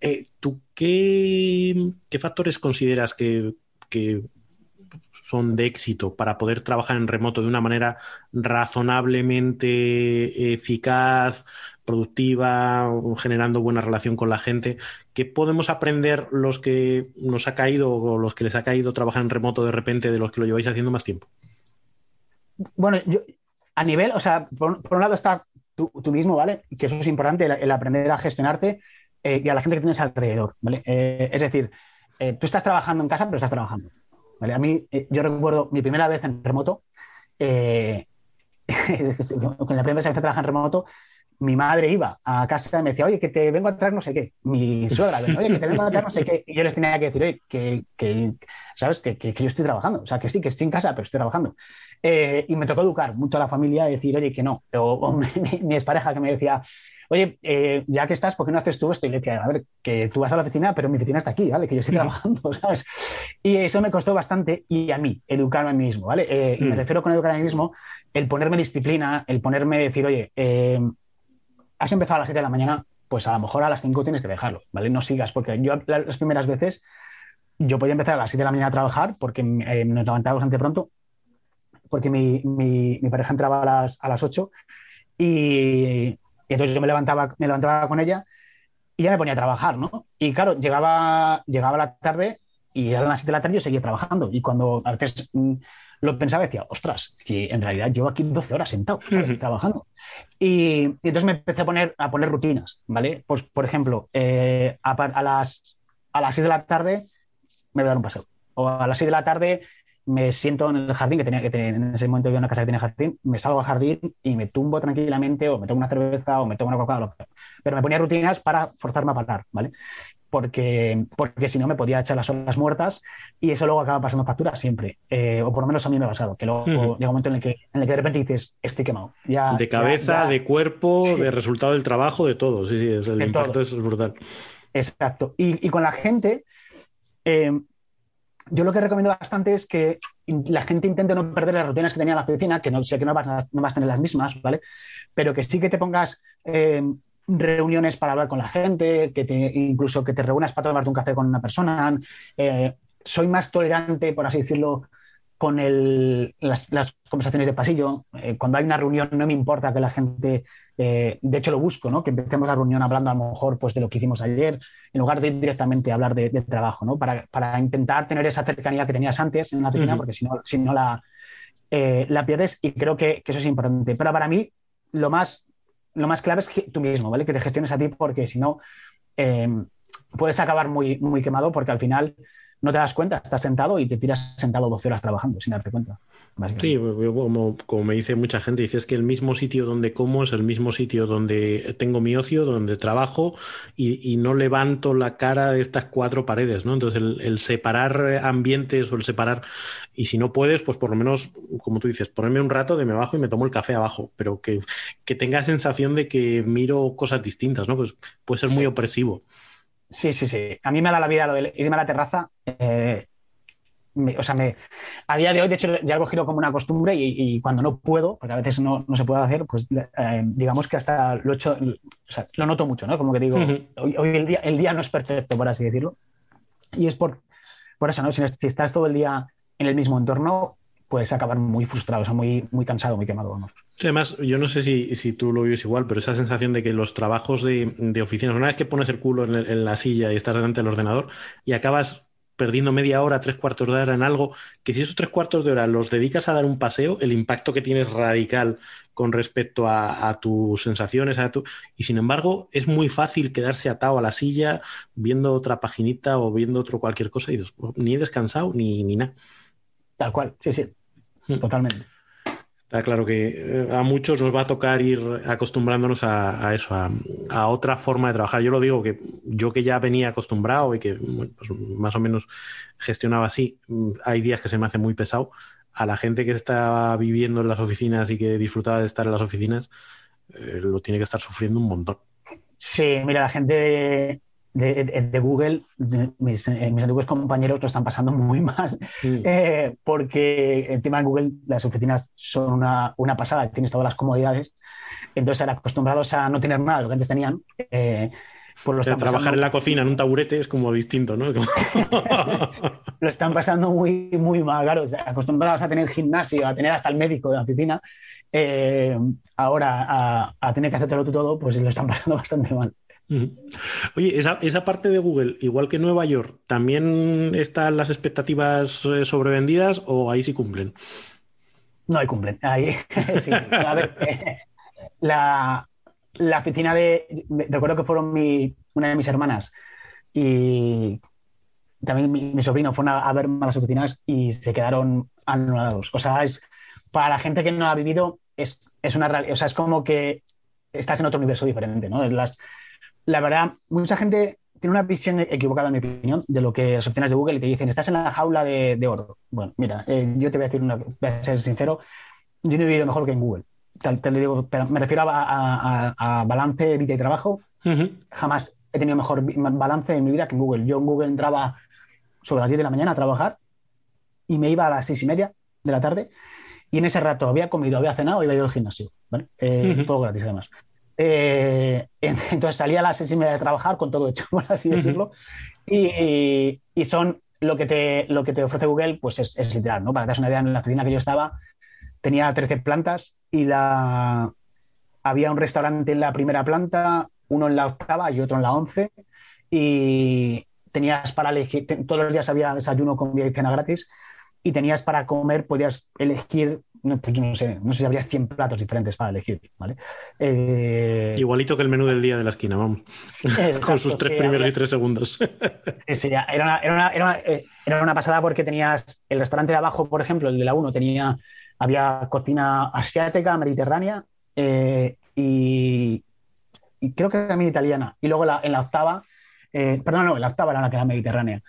S1: Eh, ¿Tú qué, qué factores consideras que, que son de éxito para poder trabajar en remoto de una manera razonablemente eficaz, productiva, generando buena relación con la gente. ¿Qué podemos aprender los que nos ha caído o los que les ha caído trabajar en remoto de repente de los que lo lleváis haciendo más tiempo?
S2: Bueno, yo, a nivel, o sea, por, un lado está tú, mismo, ¿vale? Que eso es importante, el, aprender a gestionarte eh, y a la gente que tienes alrededor, ¿vale? Eh, es decir, eh, tú estás trabajando en casa, pero estás trabajando. A mí, eh, yo recuerdo mi primera vez en remoto, eh, (laughs) con la primera vez que trabajaba en remoto, mi madre iba a casa y me decía, oye, que te vengo a traer no sé qué. Mi suegra, oye, que te vengo a traer no sé qué. Y yo les tenía que decir, oye, que, ¿sabes? Que, que, yo estoy trabajando. O sea, que sí, que estoy en casa, pero estoy trabajando. Eh, y me tocó educar mucho a la familia decir, oye, que no. O, (laughs) mi, mi, expareja que me decía, oye, eh, ya que estás, ¿por qué no haces tú esto? Y le decía, a ver, que tú vas a la oficina, pero mi oficina está aquí, ¿vale? Que yo estoy trabajando, (laughs) ¿sabes? Y eso me costó bastante y a mí, educarme a mí mismo, ¿vale? Eh, y me mm. refiero con educar a mí mismo, el ponerme disciplina, el ponerme decir, oye, eh, has empezado a las 7 de la mañana, pues a lo mejor a las 5 tienes que dejarlo, ¿vale? No sigas, porque yo las primeras veces yo podía empezar a las 7 de la mañana a trabajar porque nos levantábamos bastante pronto, porque mi, mi, mi, pareja entraba a las, a las 8 y, y entonces yo me levantaba, me levantaba con ella y ya me ponía a trabajar, ¿no? Y claro, llegaba, llegaba la tarde y eran las 7 de la tarde y yo seguía trabajando. Y cuando a veces mm, lo pensaba, decía, ostras, que en realidad llevo aquí 12 horas sentado trabajando. Y, entonces me empecé a poner, a poner rutinas, ¿vale? Pues, por ejemplo, eh, a, las, a las 6 de la tarde me voy a dar un paseo. O a las 6 de la tarde me siento en el jardín, que tenía que tener, en ese momento había una casa que tenía jardín, me salgo al jardín y me tumbo tranquilamente, o me tomo una cerveza, o me tomo una coca, pero me ponía rutinas para forzarme a parar, ¿vale? porque, porque si no me podía echar las horas muertas y eso luego acaba pasando factura siempre. Eh, o por lo menos a mí me ha pasado, que luego llega un momento en el, que, en el que de repente dices, estoy quemado. Ya,
S1: de cabeza, de cuerpo, de resultado del trabajo, de todo. Sí, sí, el impacto es brutal.
S2: Exacto. Y, con la gente, eh, yo lo que recomiendo bastante es que la gente intente no perder las rutinas que tenía en la oficina, que no sé que no vas, a, no vas a tener las mismas, ¿vale? Pero que sí que te pongas eh, reuniones para hablar con la gente, que incluso que te reúnas para tomarte un café con una persona. Eh, soy más tolerante, por así decirlo, con las, conversaciones de pasillo. Eh, cuando hay una reunión no me importa que la gente, eh, de hecho lo busco, ¿no? que empecemos la reunión hablando a lo mejor pues, de lo que hicimos ayer, en lugar de ir directamente a hablar de, trabajo, ¿no? para, para, intentar tener esa cercanía que tenías antes en la oficina, porque si no, si no la, la pierdes y creo que, que, eso es importante. Pero para mí lo más lo más clave es que tú mismo, ¿vale? Que te gestiones a ti porque si no, eh, puedes acabar muy, muy quemado porque al final no te das cuenta, estás sentado y te tiras sentado 12 horas trabajando sin darte cuenta.
S1: Sí, como, como, me dice mucha gente, dice es que el mismo sitio donde como es el mismo sitio donde tengo mi ocio, donde trabajo y, no levanto la cara de estas cuatro paredes, ¿no? Entonces el, separar ambientes o el separar, y si no puedes, pues por lo menos, como tú dices, ponerme un rato de me bajo y me tomo el café abajo, pero que, que tenga sensación de que miro cosas distintas, ¿no? Pues puede ser muy opresivo.
S2: Sí, sí, sí. A mí me da la vida lo de irme a la terraza. Eh, o sea, me, a día de hoy, de hecho, ya lo he cogido como una costumbre y, cuando no puedo, porque a veces no, se puede hacer, pues eh, digamos que hasta lo hecho, o sea, lo noto mucho, ¿no? Como que digo, hoy, el, día, el día no es perfecto, por así decirlo. Y es por, por eso, ¿no? Si, estás todo el día en el mismo entorno, puedes acabar muy frustrado, o sea, muy, muy cansado, muy quemado, vamos.
S1: Además, yo no sé si, tú lo vives igual, pero esa sensación de que los trabajos de, de oficinas, una vez que pones el culo en, en, la silla y estás delante del ordenador y acabas perdiendo media hora, tres cuartos de hora en algo, que si esos tres cuartos de hora los dedicas a dar un paseo, el impacto que tienes radical con respecto a, tus sensaciones, a tu... y sin embargo es muy fácil quedarse atado a la silla viendo otra paginita o viendo otro cualquier cosa y ni he descansado ni, ni nada.
S2: Tal cual, sí, sí, hmm. totalmente.
S1: Está claro que eh, a muchos nos va a tocar ir acostumbrándonos a, eso, a, otra forma de trabajar. Yo lo digo que yo que ya venía acostumbrado y que pues más o menos gestionaba así, mm, hay días que se me hace muy pesado. A la gente que está viviendo en las oficinas y que disfrutaba de estar en las oficinas, eh, lo tiene que estar sufriendo un montón.
S2: Sí, mira, la gente de, Google, mis, eh, mis, antiguos compañeros lo están pasando muy (laughs) mal, eh, porque encima en Google las oficinas son una, una, pasada, tienes todas las comodidades, entonces eran acostumbrados a no tener nada, lo que antes tenían.
S1: Eh, pues trabajar en la cocina en un taburete es como distinto, ¿no? (laughs)
S2: lo están pasando muy, muy mal, claro, acostumbrados a tener gimnasio, a tener hasta el médico de la oficina, ahora a, a tener que hacértelo tú todo, pues lo están (laughs) pasando bastante mal.
S1: Oye, esa, parte de Google, igual que Nueva York, ¿también están las expectativas eh, sobrevendidas o ahí sí cumplen?
S2: No, ahí cumplen. Ahí, (laughs) sí, A ver, (laughs) eh, la, oficina de. Recuerdo que fueron una de mis hermanas y también mi, sobrino fueron a, ver las oficinas y se quedaron anulados. O sea, es, para la gente que no ha vivido, es, es una O sea, es como que estás en otro universo diferente, ¿no? Las, la verdad, mucha gente tiene una visión equivocada, en mi opinión, de lo que las opciones de Google y te dicen, estás en la jaula de, oro. Bueno, mira, eh, yo te voy a decir una, voy a ser sincero, yo no he vivido mejor que en Google. Te, lo digo, pero me refiero a, balance vida y trabajo. Jamás he tenido mejor balance en mi vida que en Google. Yo en Google entraba sobre las 10 de la mañana a trabajar y me iba a las seis y media de la tarde y en ese rato había comido, había cenado y había ido al gimnasio. ¿vale? Eh, todo gratis además. Eh, (laughs) entonces salía a las seis y media de trabajar con todo hecho, (laughs) por así decirlo. y, son lo que, te, lo que te ofrece Google, pues es, literal, ¿no? Para que te una idea, en la oficina que yo estaba tenía 13 plantas y la, había un restaurante en la primera planta, uno en la octava y otro en la once, y tenías para elegir, todos los días había desayuno con y cena gratis, y tenías para comer, podías elegir no, pues no sé, no sé si habría 100 platos diferentes para elegir, ¿vale?
S1: Eh, Igualito que el menú del día de la esquina, vamos. Con sus tres primeros y tres segundos.
S2: Sí, era, una, era, una, era, una, eh, era, una, pasada porque tenías el restaurante de abajo, por ejemplo, el de la 1, tenía, había cocina asiática, mediterránea eh, y, y, creo que también italiana. Y luego la, en la octava, perdón, no, en la octava era la que era mediterránea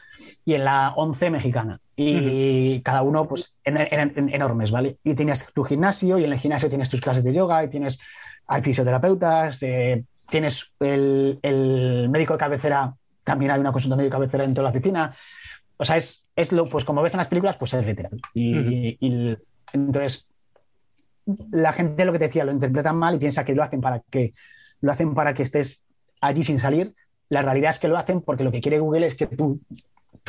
S2: y en la 11 mexicana. Y cada uno, pues, eran enormes, ¿vale? Y tienes tu gimnasio y en el gimnasio tienes tus clases de yoga y tienes, hay fisioterapeutas, eh, tienes el, el, médico de cabecera, también hay una consulta médico de cabecera dentro de la oficina. O sea, es, es lo, pues como ves en las películas, pues es literal. Y, y entonces, la gente lo que te decía lo interpreta mal y piensa que lo hacen para que lo hacen para que estés allí sin salir. La realidad es que lo hacen porque lo que quiere Google es que tú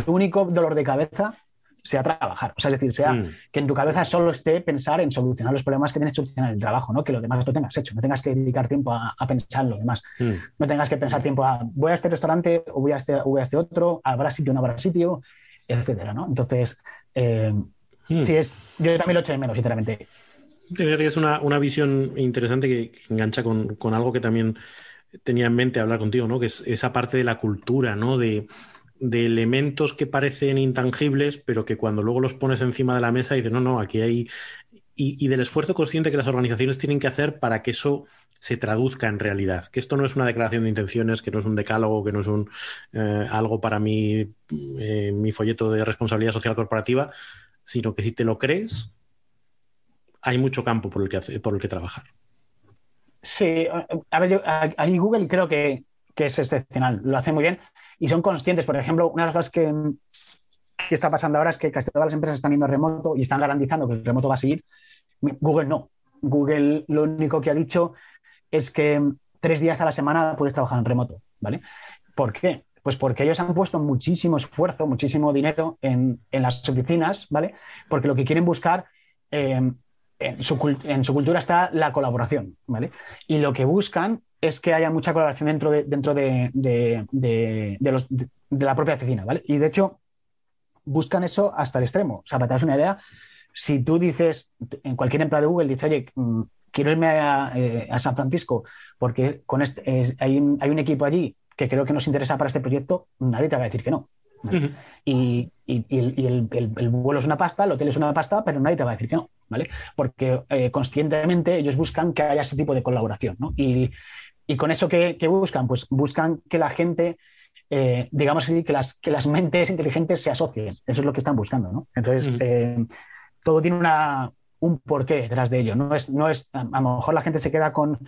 S2: tu único dolor de cabeza sea trabajar. O sea, es decir, sea mm. que en tu cabeza solo esté pensar en solucionar los problemas que tienes que solucionar en el trabajo, ¿no? Que lo demás lo tengas hecho, no tengas que dedicar tiempo a, pensar en lo demás. Mm. No tengas que pensar tiempo a voy a este restaurante o voy a este, voy a este otro, habrá sitio o no habrá sitio, etcétera, ¿no? Entonces, eh, mm. sí es, yo también lo echo de menos, sinceramente.
S1: Es una, una visión interesante que, engancha con, con, algo que también tenía en mente hablar contigo, ¿no? Que es esa parte de la cultura, ¿no? De, elementos que parecen intangibles, pero que cuando luego los pones encima de la mesa dices, no, no, aquí hay... Y, del esfuerzo consciente que las organizaciones tienen que hacer para que eso se traduzca en realidad. Que esto no es una declaración de intenciones, que no es un decálogo, que no es un eh, algo para mí, eh, mi folleto de responsabilidad social corporativa, sino que si te lo crees, hay mucho campo por el que, por el que trabajar.
S2: Sí, a ver, yo, ahí Google creo que, que es excepcional, lo hace muy bien y son conscientes. Por ejemplo, una de las cosas que, está pasando ahora es que casi todas las empresas están yendo remoto y están garantizando que el remoto va a seguir. Google no. Google lo único que ha dicho es que tres días a la semana puedes trabajar en remoto, ¿vale? ¿Por qué? Pues porque ellos han puesto muchísimo esfuerzo, muchísimo dinero en, las oficinas, ¿vale? Porque lo que quieren buscar, eh, en, su, en, su, cultura está la colaboración, ¿vale? Y lo que buscan es que haya mucha colaboración dentro de, dentro de, los, de, la propia oficina, ¿vale? Y de hecho, buscan eso hasta el extremo. O sea, para te una idea, si tú dices, en cualquier empleado de Google, dice, oye, mm, quiero irme eh, a, San Francisco porque con este, hay, un, hay un equipo allí que creo que nos interesa para este proyecto, nadie te va a decir que no. Y, el, vuelo es una pasta, el hotel es una pasta, pero nadie te va a decir que no, ¿vale? Porque eh, conscientemente ellos buscan que haya ese tipo de colaboración, ¿no? Y, y con eso que, buscan, pues buscan que la gente, eh, digamos así, que las, que las mentes inteligentes se asocien. Eso es lo que están buscando, ¿no? Entonces, eh, todo tiene una, un porqué detrás de ello. No es, no es, a, lo mejor la gente se queda con,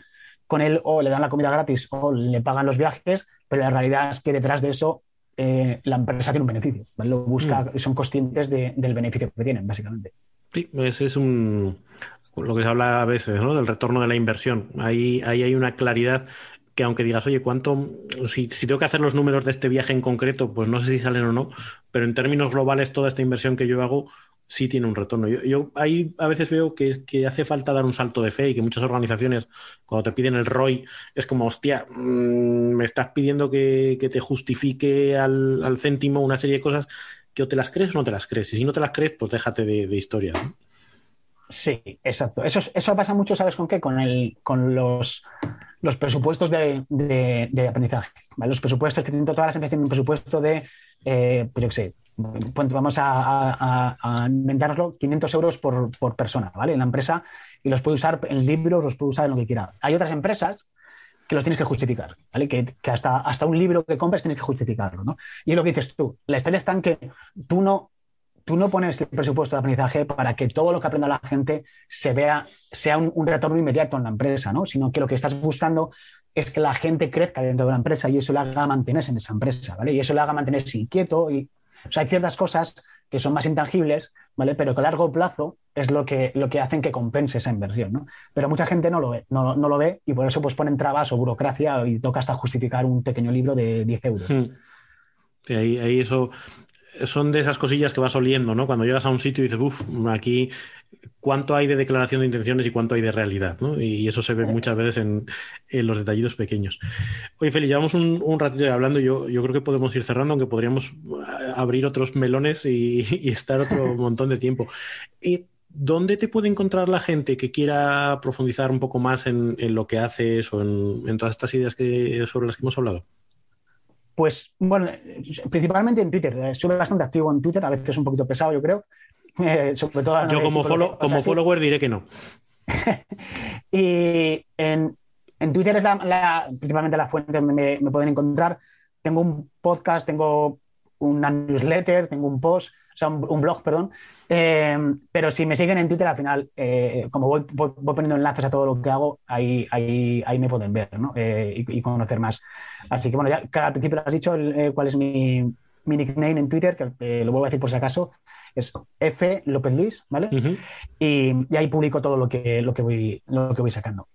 S2: con él o le dan la comida gratis o le pagan los viajes, pero la realidad es que detrás de eso eh, la empresa tiene un beneficio. Lo busca, y son conscientes del beneficio que tienen, básicamente.
S1: Sí, ese es un, lo que se habla a veces, ¿no? Del retorno de la inversión. Ahí, ahí hay una claridad que aunque digas, oye, ¿cuánto? Si, tengo que hacer los números de este viaje en concreto, pues no sé si salen o no, pero en términos globales toda esta inversión que yo hago sí tiene un retorno. Yo, ahí a veces veo que, que, hace falta dar un salto de fe y que muchas organizaciones, cuando te piden el ROI, es como, hostia, mm, me estás pidiendo que, te justifique al, céntimo una serie de cosas que o te las crees o no te las crees. Y si no te las crees, pues déjate de, historia. ¿no?
S2: Sí, exacto. Eso, eso pasa mucho, ¿sabes con qué? Con, el, con los, los presupuestos de, de, aprendizaje. Los presupuestos que tienen todas las empresas tienen un presupuesto de, eh, pues yo qué sé, vamos a, a, a, inventárnoslo, 500 euros por, por, persona, ¿vale? En la empresa y los puede usar en libros, los puede usar en lo que quiera. Hay otras empresas que lo tienes que justificar, ¿vale? Que, hasta, hasta un libro que compres tienes que justificarlo, ¿no? Y es lo que dices tú. La historia está en que tú no tú no pones el presupuesto de aprendizaje para que todo lo que aprenda la gente se vea, sea un, retorno inmediato en la empresa, ¿no? Sino que lo que estás buscando es que la gente crezca dentro de la empresa y eso le haga mantenerse en esa empresa, ¿vale? Y eso le haga mantenerse inquieto y, o sea, hay ciertas cosas que son más intangibles, ¿vale? Pero que a largo plazo es lo que, lo que hacen que compense esa inversión, ¿no? Pero mucha gente no lo ve, no, lo ve y por eso pues ponen trabas o burocracia y toca hasta justificar un pequeño libro de 10 euros. Hmm.
S1: ahí, ahí, eso son de esas cosillas que vas oliendo, ¿no? Cuando llegas a un sitio y dices, uff, aquí cuánto hay de declaración de intenciones y cuánto hay de realidad, ¿no? Y eso se ve muchas veces en, los detallidos pequeños. Oye, Feli, llevamos un, un ratito hablando, yo, yo creo que podemos ir cerrando, aunque podríamos abrir otros melones (laughs) y, estar otro montón de tiempo. Y, ¿Dónde te puede encontrar la gente que quiera profundizar un poco más en, lo que haces o en, todas estas ideas que, sobre las que hemos hablado?
S2: Pues bueno, principalmente en Twitter. Soy bastante activo en Twitter, a veces un poquito pesado, yo creo. (laughs)
S1: Eh, sobre todo yo como, como follower diré que no. (laughs)
S2: y en, Twitter es la, principalmente la fuente donde me, pueden encontrar. Tengo un podcast, tengo una newsletter, tengo un post, o sea, un, blog, perdón. Eh, pero si me siguen en Twitter, al final, eh, como voy, poniendo enlaces a todo lo que hago, ahí, ahí, ahí me pueden ver ¿no? y, conocer más. Así que bueno, ya al principio has dicho cuál es mi, mi nickname en Twitter, que lo vuelvo a decir por si acaso, es F López Luis, ¿vale? y, ahí publico todo lo que, lo que, voy, lo que voy sacando.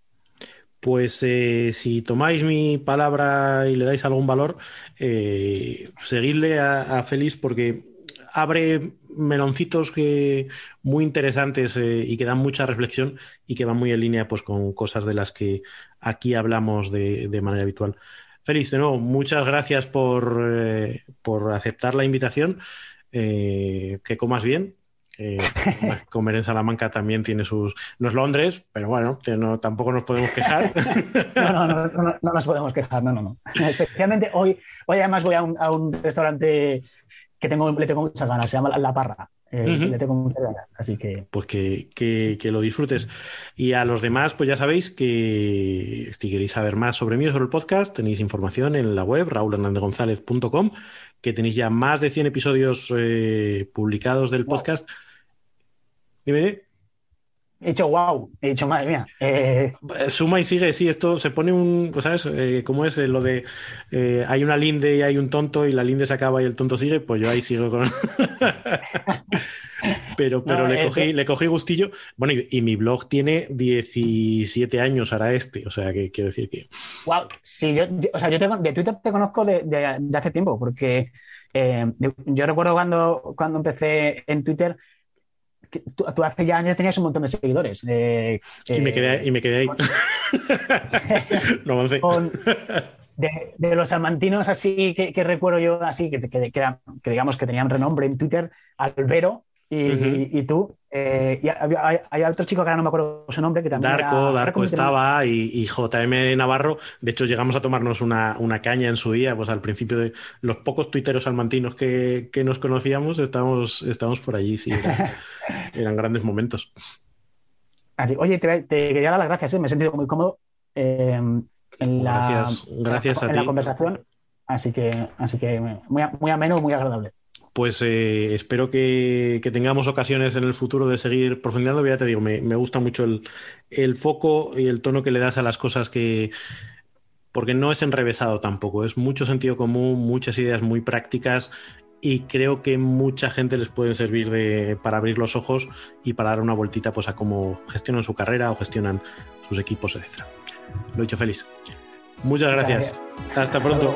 S1: Pues eh, si tomáis mi palabra y le dais algún valor, eh, seguidle a, Félix porque abre meloncitos que, muy interesantes eh, y que dan mucha reflexión y que van muy en línea pues, con cosas de las que aquí hablamos de, manera habitual. Félix, de nuevo, muchas gracias por, por aceptar la invitación eh, que comas bien. (laughs) comer en Salamanca también tiene sus. No es Londres, pero bueno, tampoco nos podemos quejar. (laughs)
S2: no, no, no, no, nos podemos quejar, no, no, no. Especialmente hoy, hoy además voy a un, restaurante que tengo, le tengo muchas ganas, se llama La Parra. Eh, le tengo muchas ganas, así que.
S1: Pues que, que, lo disfrutes. Y a los demás, pues ya sabéis que si queréis saber más sobre mí o sobre el podcast, tenéis información en la web raulhernandezgonzalez.com que tenéis ya más de 100 episodios eh, publicados del podcast. Dime.
S2: He dicho wow, he dicho madre mía. Eh,
S1: Suma y sigue, sí, esto se pone un, pues, ¿sabes? Eh, ¿Cómo es lo de hay una linde y hay un tonto y la linde se acaba y el tonto sigue? Pues yo ahí sigo con. (laughs) pero pero le, cogí, le cogí gustillo. Bueno, y, mi blog tiene 17 años ahora este, o sea, que quiero decir que.
S2: Wow, sí, yo, o sea, yo de Twitter te conozco de, hace tiempo, porque eh, yo recuerdo cuando, cuando empecé en Twitter. Tú, hace ya años tenías un montón de seguidores.
S1: y, me quedé, y me quedé ahí. (laughs) no avancé.
S2: de, los salmantinos así que, recuerdo yo así que, que, que, digamos que tenían renombre en Twitter, Albero y, tú. Eh, y hay, otro chico que ahora no me acuerdo su nombre que también.
S1: Darko, Darko estaba y, JM Navarro. De hecho, llegamos a tomarnos una, caña en su día, pues al principio de los pocos tuiteros salmantinos que, nos conocíamos, estábamos, estábamos por allí, sí, (laughs) eran, grandes momentos.
S2: Así, oye, te, quería dar las gracias, ¿eh? me he sentido muy cómodo eh, en, la,
S1: gracias,
S2: en la conversación. Así que, así que muy, muy ameno, muy agradable
S1: pues eh, espero que, tengamos ocasiones en el futuro de seguir profundizando. Ya te digo, me, gusta mucho el, foco y el tono que le das a las cosas que... Porque no es enrevesado tampoco, es mucho sentido común, muchas ideas muy prácticas y creo que mucha gente les puede servir de, para abrir los ojos y para dar una vueltita pues, a cómo gestionan su carrera o gestionan sus equipos, etc. Lo he dicho feliz. Muchas gracias. Hasta pronto.